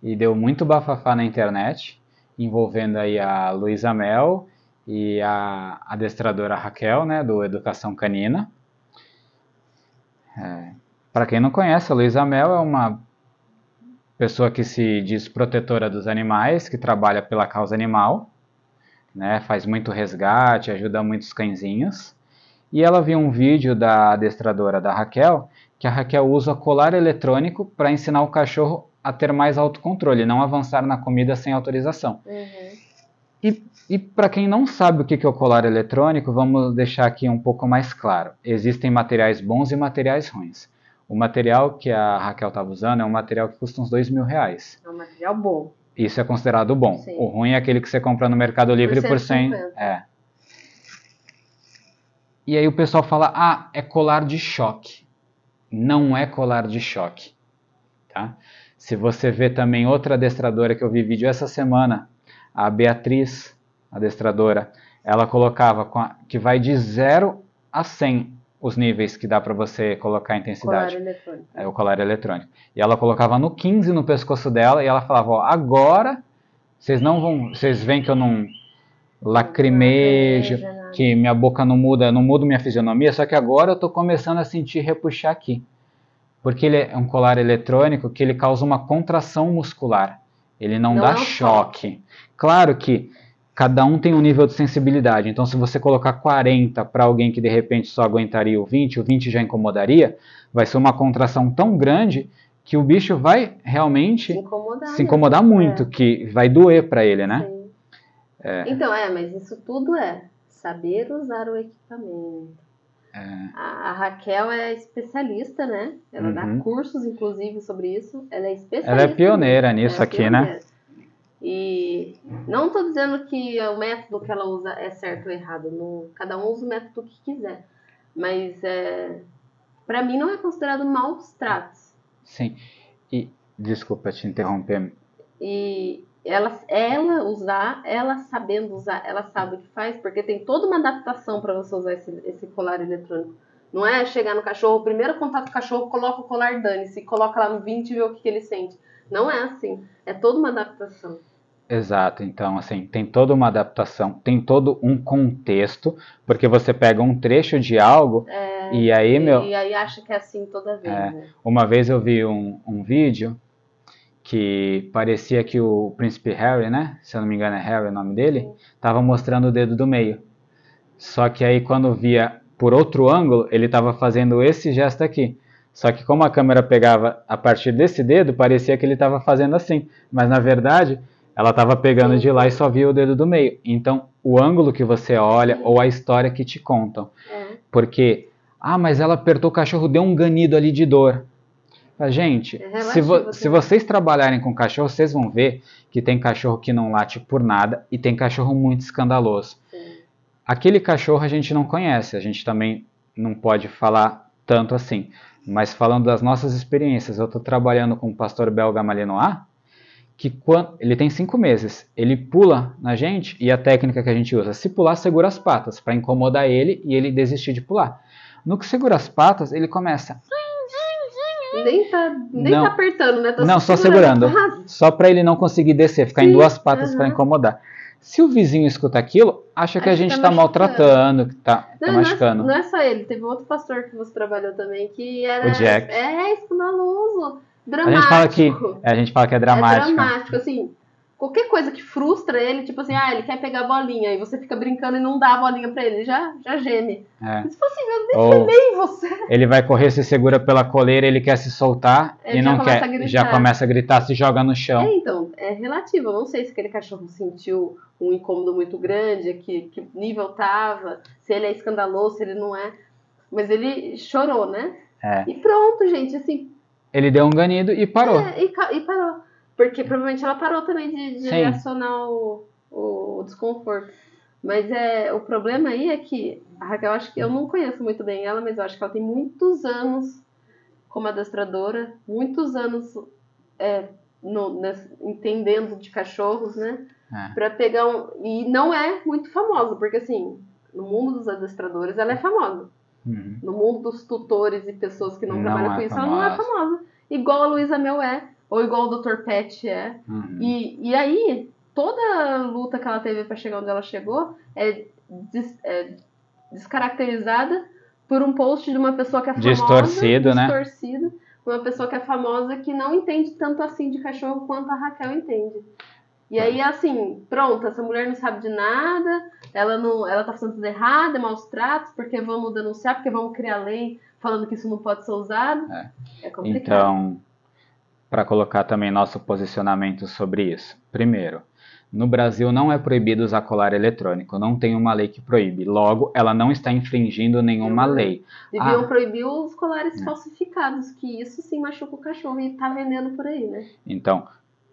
e deu muito bafafá na internet, envolvendo aí a Luísa Mel e a adestradora Raquel, né, do Educação Canina. Para quem não conhece, a Luísa Mel é uma pessoa que se diz protetora dos animais, que trabalha pela causa animal, né, faz muito resgate, ajuda muitos cãezinhos. E ela viu um vídeo da adestradora da Raquel, que a Raquel usa colar eletrônico para ensinar o cachorro a ter mais autocontrole, não avançar na comida sem autorização. E, e para quem não sabe o que que é o colar eletrônico, vamos deixar aqui um pouco mais claro. Existem materiais bons e materiais ruins. O material que a Raquel estava usando é um material que custa uns dois mil reais. É um material bom. Isso é considerado bom. Sim. O ruim é aquele que você compra no Mercado Livre por 100. 150. É. E aí o pessoal fala: "Ah, é colar de choque". Não é colar de choque, tá? Se você vê também outra adestradora que eu vi vídeo essa semana, a Beatriz, adestradora, ela colocava a- que vai de 0 a 100 os níveis que dá para você colocar a intensidade. Colar eletrônico. É o colar eletrônico. E ela colocava no 15 no pescoço dela e ela falava, ó, agora vocês não vão, vocês veem que eu não lacrimejo, que minha boca não muda, não muda minha fisionomia, só que agora eu tô começando a sentir repuxar aqui. Porque ele é um colar eletrônico que ele causa uma contração muscular. Ele não, Não dá é choque. Claro que cada um tem um nível de sensibilidade. Então, se você colocar 40 para alguém que de repente só aguentaria o 20, o 20 já incomodaria, vai ser uma contração tão grande que o bicho vai realmente Se incomodar. se incomodar mesmo. muito, É, que vai doer para ele, né? sim. Então, é, mas isso tudo é saber usar o equipamento. A, a Raquel é especialista, né? Ela Uhum. dá cursos, inclusive, sobre isso. Ela é especialista. Ela é pioneira nisso é aqui, né? E não estou dizendo que o método que ela usa é certo ou errado. Não, cada um usa o método que quiser. Mas é, para mim não é considerado maus tratos. Sim. E desculpa te interromper. E ela, ela usar, ela sabendo usar, ela sabe o que faz, porque tem toda uma adaptação para você usar esse, esse colar eletrônico. Não é chegar no cachorro, primeiro contato com o cachorro, coloca o colar dane-se, coloca lá no 20 e vê o que, que ele sente. Não é assim. É toda uma adaptação. Exato, então assim, tem toda uma adaptação, tem todo um contexto, porque você pega um trecho de algo e aí, meu, E aí acha que é assim toda vez. É. né? uma vez eu vi um, um vídeo que parecia que o príncipe Harry, né, se eu não me engano é Harry o nome dele, Sim. estava mostrando o dedo do meio. Só que aí quando via por outro ângulo, ele estava fazendo esse gesto aqui. Só que como a câmera pegava a partir desse dedo, parecia que ele estava fazendo assim. Mas na verdade, ela estava pegando de lá e só via o dedo do meio. Então, o ângulo que você olha ou a história que te contam. É. Porque, ah, mas ela apertou o cachorro, deu um ganido ali de dor. Ah, Gente, É se, vo- se assim. vocês trabalharem com cachorro, vocês vão ver que tem cachorro que não late por nada e tem cachorro muito escandaloso. Sim. Aquele cachorro a gente não conhece, a gente também não pode falar tanto assim. Mas falando das nossas experiências, eu estou trabalhando com o pastor belga Malinois, que quando, ele tem cinco meses, ele pula na gente e a técnica que a gente usa, se pular, segura as patas para incomodar ele e ele desistir de pular. No que segura as patas, ele começa Nem tá, nem Não. tá apertando, né? Tá Não, só segurando. Ah, só para ele não conseguir descer, ficar em Sim, duas patas para incomodar. Se o vizinho escuta aquilo, acha que a que gente tá está maltratando, que está tá Não, não é, machucando. não é só ele, teve outro pastor que você trabalhou também que era. O Jack. É escandaloso, A dramático. gente fala que a gente fala que é É dramático. dramático, assim. Qualquer coisa que frustra ele, tipo assim, ah, ele quer pegar a bolinha, e você fica brincando e não dá a bolinha pra ele, já, já geme. É. Você fala assim, meu Ou Deus, nem você. ele vai correr, se segura pela coleira, ele quer se soltar Ele e já não começa quer, a gritar. já começa a gritar, se joga no chão. É, então, é relativo. Eu não sei se aquele cachorro sentiu um incômodo muito grande, que, que nível tava, se ele é escandaloso, se ele não é. Mas ele chorou, né? É. E pronto, gente, assim, Ele deu um ganido e parou. É, e, e parou. Porque provavelmente ela parou também de, de acionar o, o desconforto. Mas é, o problema aí é que a Raquel, acho que eu não conheço muito bem ela, mas eu acho que ela tem muitos anos como adestradora, muitos anos é, no- nes- entendendo de cachorros, né? É. Pra pegar um. E não é muito famosa, porque assim, no mundo dos adestradores ela é famosa. Uhum. No mundo dos tutores e pessoas que não, Não trabalham é com isso, ela não é famosa. famosa. Igual a Luísa Mel é, ou igual o Dr. Pet é. Uhum. E, e aí, toda a luta que ela teve pra chegar onde ela chegou é, des- é descaracterizada por um post de uma pessoa que é famosa. Distorcido, né? distorcido, Uma pessoa que é famosa que não entende tanto assim de cachorro quanto a Raquel entende. E aí, assim, pronto, essa mulher não sabe de nada, ela não, ela tá fazendo tudo errado, é maus tratos, porque vamos denunciar, porque vamos criar lei falando que isso não pode ser usado. É. É complicado. Então, para colocar também nosso posicionamento sobre isso. Primeiro, no Brasil não é proibido usar colar eletrônico, não tem uma lei que proíbe. Logo, ela não está infringindo nenhuma Nenhuma lei. Deviam Ah. proibir os colares É. falsificados, que isso sim machuca o cachorro e tá vendendo por aí, né? Então,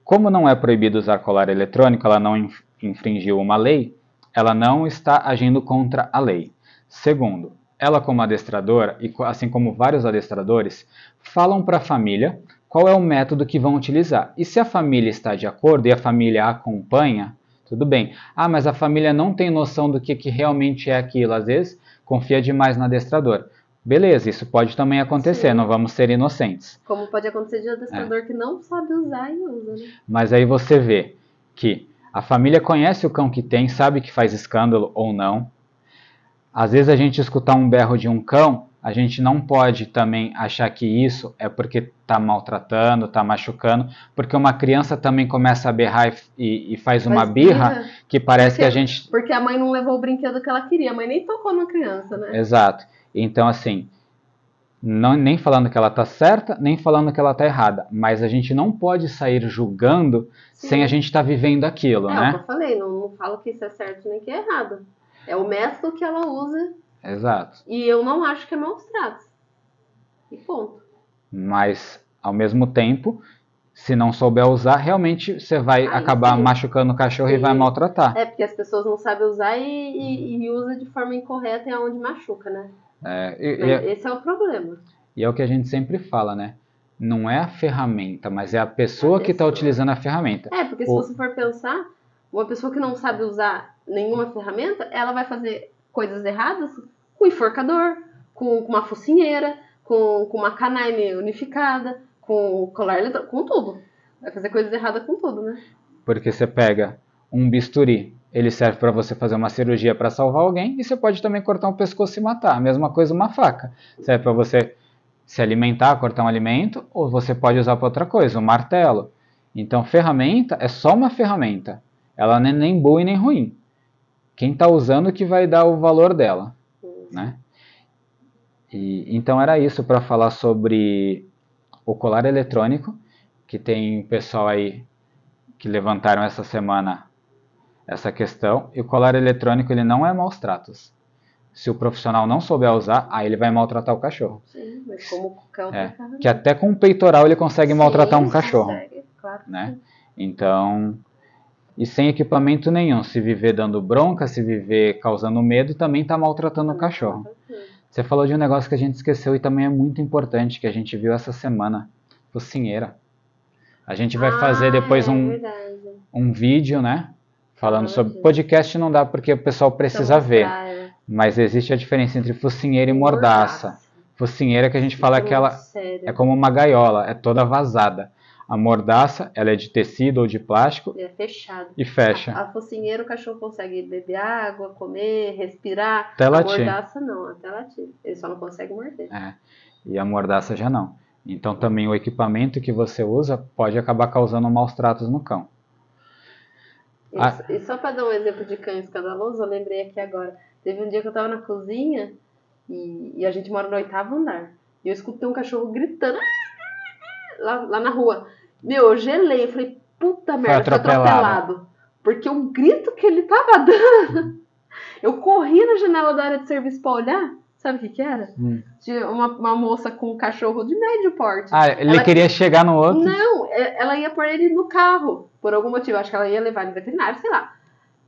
como não é proibido usar colar eletrônico, ela não inf- infringiu uma lei, ela não está agindo contra a lei. Segundo, ela como adestradora, e assim como vários adestradores, falam para a família qual é o método que vão utilizar. E se a família está de acordo e a família acompanha, tudo bem. Ah, mas a família não tem noção do que, que realmente é aquilo. Às vezes, confia demais no adestrador. Beleza, isso pode também acontecer, Sim. não vamos ser inocentes. Como pode acontecer de adestrador É. que não sabe usar e usa, né? Mas aí você vê que a família conhece o cão que tem, sabe que faz escândalo ou não. Às vezes a gente escutar um berro de um cão, a gente não pode também achar que isso é porque está maltratando, está machucando, porque uma criança também começa a berrar e, e- e faz uma Faz birra que parece que a Porque- gente Porque a mãe não levou o brinquedo que ela queria. A mãe nem tocou na criança, né? Exato. Então, assim, não, nem falando que ela está certa, nem falando que ela está errada, mas a gente não pode sair julgando Sim. sem a gente estar vivendo aquilo, É, né? eu falei, não, não falo que isso é certo nem que é errado. É o método que ela usa Exato. e eu não acho que é maus tratos. E ponto. Mas, ao mesmo tempo, se não souber usar, realmente você vai Aí acabar sim. machucando o cachorro e vai maltratar. É porque as pessoas não sabem usar e, e- e usa de forma incorreta e é onde machuca, né? É, e, Mas e- Esse é o problema. e é o que a gente sempre fala, né? Não é a ferramenta, mas é a pessoa A que está pessoa. utilizando a ferramenta. É, porque se O- você for pensar, uma pessoa que não sabe usar nenhuma ferramenta, ela vai fazer coisas erradas com enforcador, com, com uma focinheira, com, com uma canine unificada, com colar eletrônico, com tudo. Vai fazer coisas erradas com tudo, né? Porque você pega um bisturi, ele serve para você fazer uma cirurgia para salvar alguém, e você pode também cortar um pescoço e matar. A mesma coisa uma faca. Serve para você se alimentar, cortar um alimento, ou você pode usar para outra coisa, um martelo. Então, ferramenta é só uma ferramenta. Ela não é nem boa e nem ruim. Quem está usando que vai dar o valor dela, né? E, então era isso para falar sobre o colar eletrônico, que tem pessoal aí que levantaram essa semana essa questão. E o colar eletrônico ele não é maus tratos. Se o profissional não souber usar, aí ele vai maltratar o cachorro. Sim, mas como qualquer outra É, que até com o peitoral ele consegue Sim, maltratar um cachorro, consegue, claro. né? Então, e sem equipamento nenhum, se viver dando bronca, se viver causando medo, também está maltratando o cachorro. Você falou de um negócio que a gente esqueceu e também é muito importante, que a gente viu essa semana, focinheira. A gente vai fazer Ah, depois é um, um vídeo, né? Falando sobre. Podcast não dá porque o pessoal precisa Então, ver. é. Mas existe a diferença entre focinheira e mordaça. Focinheira que a gente fala Isso que ela é como uma gaiola, é toda vazada. A mordaça, ela é de tecido ou de plástico É fechado. e fecha. A, a focinheira o cachorro consegue beber água, comer, respirar. Até a latir. mordaça não, até latir. Ele só não consegue morder. É, e a mordaça já não. Então também o equipamento que você usa pode acabar causando maus tratos no cão. E, Ah. e só para dar um exemplo de cão escandaloso, eu lembrei aqui agora. Teve um dia que eu tava na cozinha e, e a gente mora no oitavo andar. E eu escutei um cachorro gritando lá, lá na rua. Meu, eu gelei. Eu falei, puta merda, foi atropelado. atropelado. Porque o grito que ele tava dando. Eu corri na janela da área de serviço pra olhar. Sabe o que que era? Hum. Tinha uma, uma moça com um cachorro de médio porte. Ah, ele Ela- queria chegar no outro. Não, é- ela ia pôr ele no carro, por algum motivo. Acho que ela ia levar ele no veterinário, sei lá.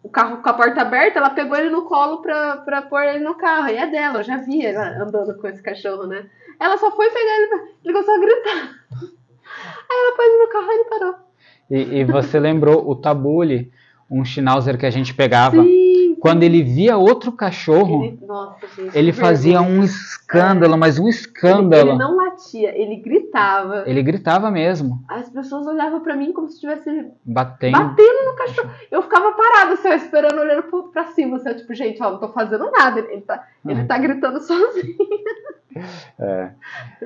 O carro com a porta aberta, ela pegou ele no colo pra, pra pôr ele no carro. E é dela, eu já vi ela andando com esse cachorro, né? Ela só foi pegar ele, ele começou a gritar. Aí ela pôs ele no carro e ele parou. E, e você lembrou o tabule, um schnauzer que a gente pegava. Sim. Quando ele via outro cachorro, ele, Ele, nossa, gente. que fazia um escândalo, mas um Ele, escândalo. ele não latia, ele gritava. Ele gritava mesmo, As pessoas olhavam pra mim como se estivesse batendo. batendo no cachorro. Eu ficava parada, assim, esperando, olhando pra cima, assim, tipo, gente, ó, não tô fazendo nada. Ele tá, ele Uhum. tá gritando sozinho. É.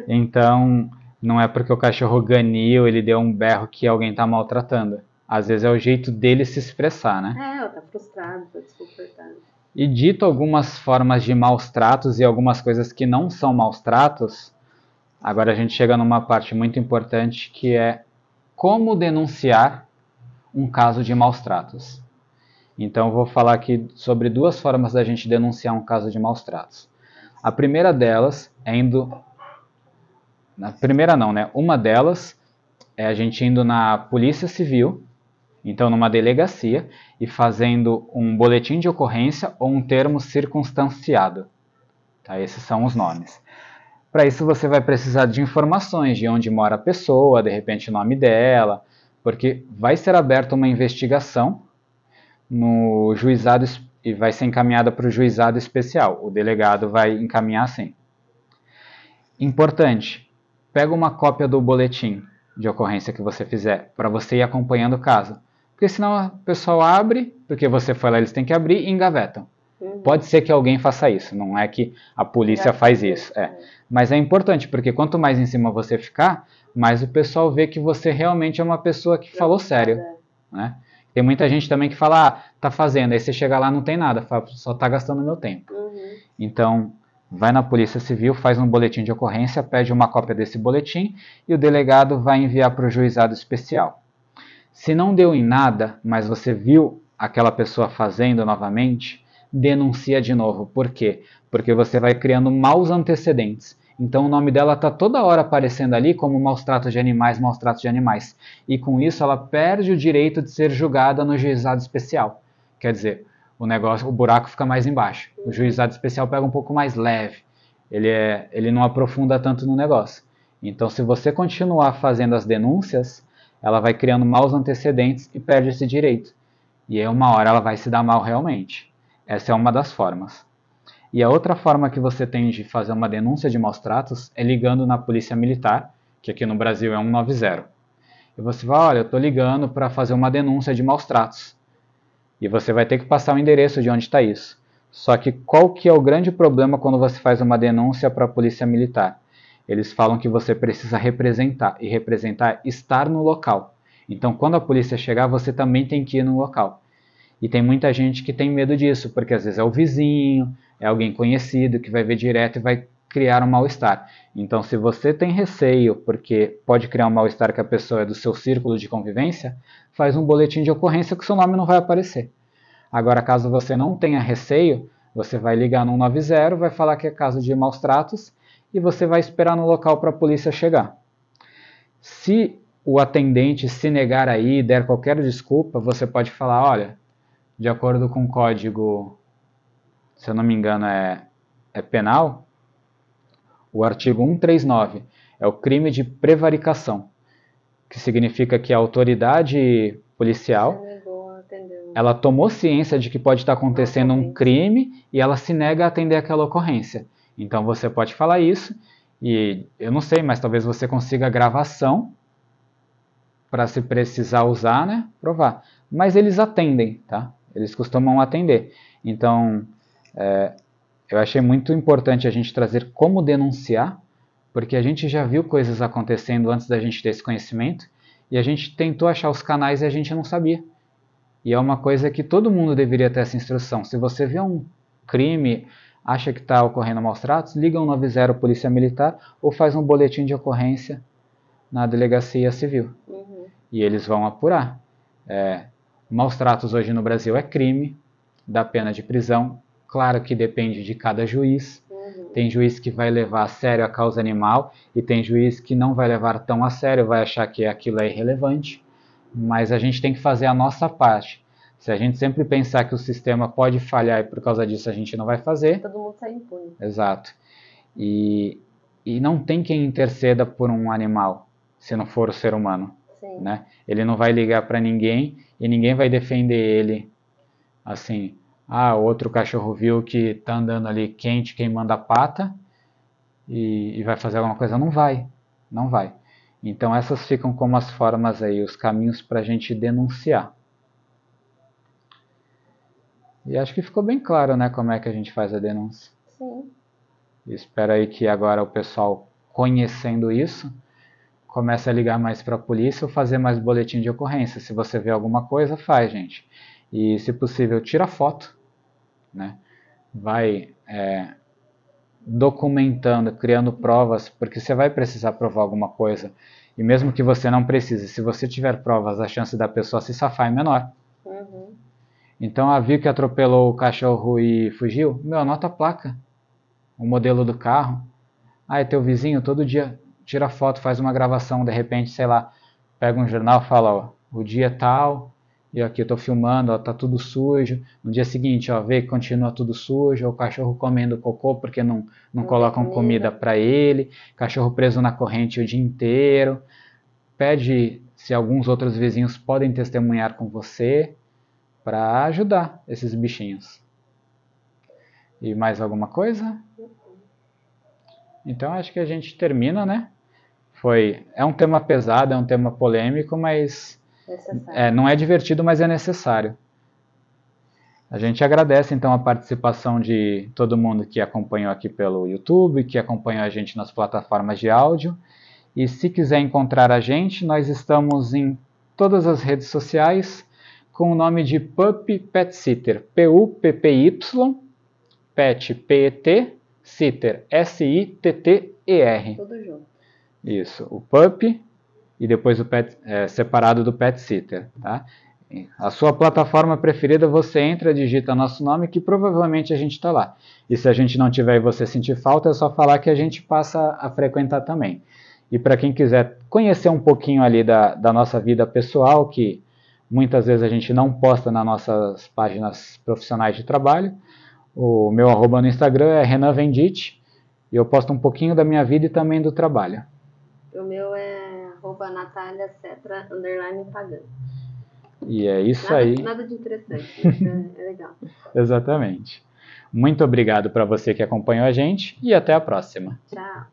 Então, não é porque o cachorro ganiu, ele deu um berro que alguém tá maltratando. Às vezes é o jeito dele se expressar, né? É, tá frustrada, tá desconfortável. E dito algumas formas de maus tratos e algumas coisas que não são maus tratos, agora a gente chega numa parte muito importante que é como denunciar um caso de maus tratos. Então eu vou falar aqui sobre duas formas da gente denunciar um caso de maus tratos. A primeira delas é indo. Na primeira não, né? Uma delas é a gente indo na Polícia Civil, então numa delegacia, e fazendo um boletim de ocorrência ou um termo circunstanciado. Tá? Esses são os nomes. Para isso você vai precisar de informações de onde mora a pessoa, de repente o nome dela, porque vai ser aberta uma investigação no juizado e vai ser encaminhada para o juizado especial. O delegado vai encaminhar assim. importante, pega uma cópia do boletim de ocorrência que você fizer para você ir acompanhando o caso. Porque senão o pessoal abre, porque você foi lá, eles têm que abrir e engavetam. Uhum. Pode ser que alguém faça isso, não é que a polícia faz isso. É. Mas é importante, porque quanto mais em cima você ficar, mais o pessoal vê que você realmente é uma pessoa que falou sério. Né? Tem muita gente também que fala, ah, tá fazendo, aí você chega lá não tem nada, só tá gastando meu tempo. Uhum. Então, vai na Polícia Civil, faz um boletim de ocorrência, pede uma cópia desse boletim e o delegado vai enviar para o juizado especial. Se não deu em nada, mas você viu aquela pessoa fazendo novamente, denuncia de novo. Por quê? Porque você vai criando maus antecedentes. Então o nome dela está toda hora aparecendo ali como maus tratos de animais, maus tratos de animais. E com isso ela perde o direito de ser julgada no juizado especial. Quer dizer, o negócio, o buraco fica mais embaixo. O juizado especial pega um pouco mais leve. Ele, é, ele não aprofunda tanto no negócio. Então, se você continuar fazendo as denúncias, ela vai criando maus antecedentes e perde esse direito. E aí, uma hora, ela vai se dar mal realmente. Essa é uma das formas. E a outra forma que você tem de fazer uma denúncia de maus tratos é ligando na polícia militar, que aqui no Brasil é 190. E você vai, olha, eu estou ligando para fazer uma denúncia de maus tratos. E você vai ter que passar o endereço de onde está isso. Só que qual que é o grande problema quando você faz uma denúncia para a polícia militar? Eles falam que você precisa representar, e representar estar no local. Então, quando a polícia chegar, você também tem que ir no local. E tem muita gente que tem medo disso, porque às vezes é o vizinho, é alguém conhecido que vai ver direto e vai criar um mal-estar. Então, se você tem receio, porque pode criar um mal-estar que a pessoa é do seu círculo de convivência, faz um boletim de ocorrência que seu nome não vai aparecer. Agora, caso você não tenha receio, você vai ligar no 190, vai falar que é caso de maus tratos e você vai esperar no local para a polícia chegar. Se o atendente se negar aí, der qualquer desculpa, você pode falar, olha, de acordo com o código se eu não me engano, é, é penal, o artigo 139 é o crime de prevaricação, que significa que a autoridade policial ela tomou ciência de que pode estar acontecendo um crime e ela se nega a atender aquela ocorrência. Então você pode falar isso e eu não sei, mas talvez você consiga gravação para se precisar usar, né, provar. Mas eles atendem, tá? Eles costumam atender. Então, é, eu achei muito importante a gente trazer como denunciar, porque a gente já viu coisas acontecendo antes da gente ter esse conhecimento e a gente tentou achar os canais e a gente não sabia. E é uma coisa que todo mundo deveria ter essa instrução. Se você vê um crime, acha que está ocorrendo maus tratos, liga 190 Polícia Militar ou faz um boletim de ocorrência na delegacia civil. Uhum. E eles vão apurar. É, maus tratos hoje no Brasil é crime, dá pena de prisão, Claro que depende de cada juiz. Uhum. Tem juiz que vai levar a sério a causa animal e tem juiz que não vai levar tão a sério, vai achar que aquilo é irrelevante. Mas a gente tem que fazer a nossa parte. Se a gente sempre pensar que o sistema pode falhar e por causa disso a gente não vai fazer. Todo mundo sai impune. Exato. E, e não tem quem interceda por um animal, se não for o ser humano. Sim. Né? Ele não vai ligar para ninguém e ninguém vai defender ele assim ah, outro cachorro viu que está andando ali quente, queimando a pata e, e vai fazer alguma coisa. Não vai, não vai. Então essas ficam como as formas aí, os caminhos para a gente denunciar. E acho que ficou bem claro, né, como é que a gente faz a denúncia. Sim. Espero aí que agora o pessoal conhecendo isso comece a ligar mais para a polícia ou fazer mais boletim de ocorrência. Se você vê alguma coisa, faz, gente. E se possível, tira foto né? vai é, documentando, criando provas, porque você vai precisar provar alguma coisa. E mesmo que você não precise, se você tiver provas, a chance da pessoa se safar é menor. Uhum. Então, a viu que atropelou o cachorro e fugiu? Meu, anota a placa, o modelo do carro. Ah, é teu vizinho, todo dia tira foto, faz uma gravação, de repente, sei lá, pega um jornal e fala, ó, o dia tal, e aqui eu estou filmando, ó, tá tudo sujo. No dia seguinte, ó, vê que continua tudo sujo, o cachorro comendo cocô porque não, não, colocam comida, comida para ele, cachorro preso na corrente o dia inteiro. Pede se alguns outros vizinhos podem testemunhar com você para ajudar esses bichinhos. E mais alguma coisa? Então acho que a gente termina, né? Foi, é um tema pesado, é um tema polêmico, mas é, não é divertido, mas é necessário. A gente agradece então a participação de todo mundo que acompanhou aqui pelo YouTube, que acompanhou a gente nas plataformas de áudio. E se quiser encontrar a gente, nós estamos em todas as redes sociais com o nome de Pup Pet Sitter, P-U-P-P-Y, Pet, P-E-T, Sitter, S-I-T-T-E-R. Tudo junto. Isso, o Pup e depois o pet, é, separado do Pet Sitter, tá? A sua plataforma preferida, você entra, digita nosso nome, que provavelmente a gente está lá. E se a gente não tiver e você sentir falta, é só falar que a gente passa a frequentar também. E para quem quiser conhecer um pouquinho ali da, da nossa vida pessoal, que muitas vezes a gente não posta nas nossas páginas profissionais de trabalho. O meu arroba no Instagram é Renan Vendite e eu posto um pouquinho da minha vida e também do trabalho. O meu é arroba Natália Cetra, underline pagando. E é isso nada, aí. Nada de interessante, é, é legal. Exatamente. Muito obrigado para você que acompanhou a gente e até a próxima. Tchau.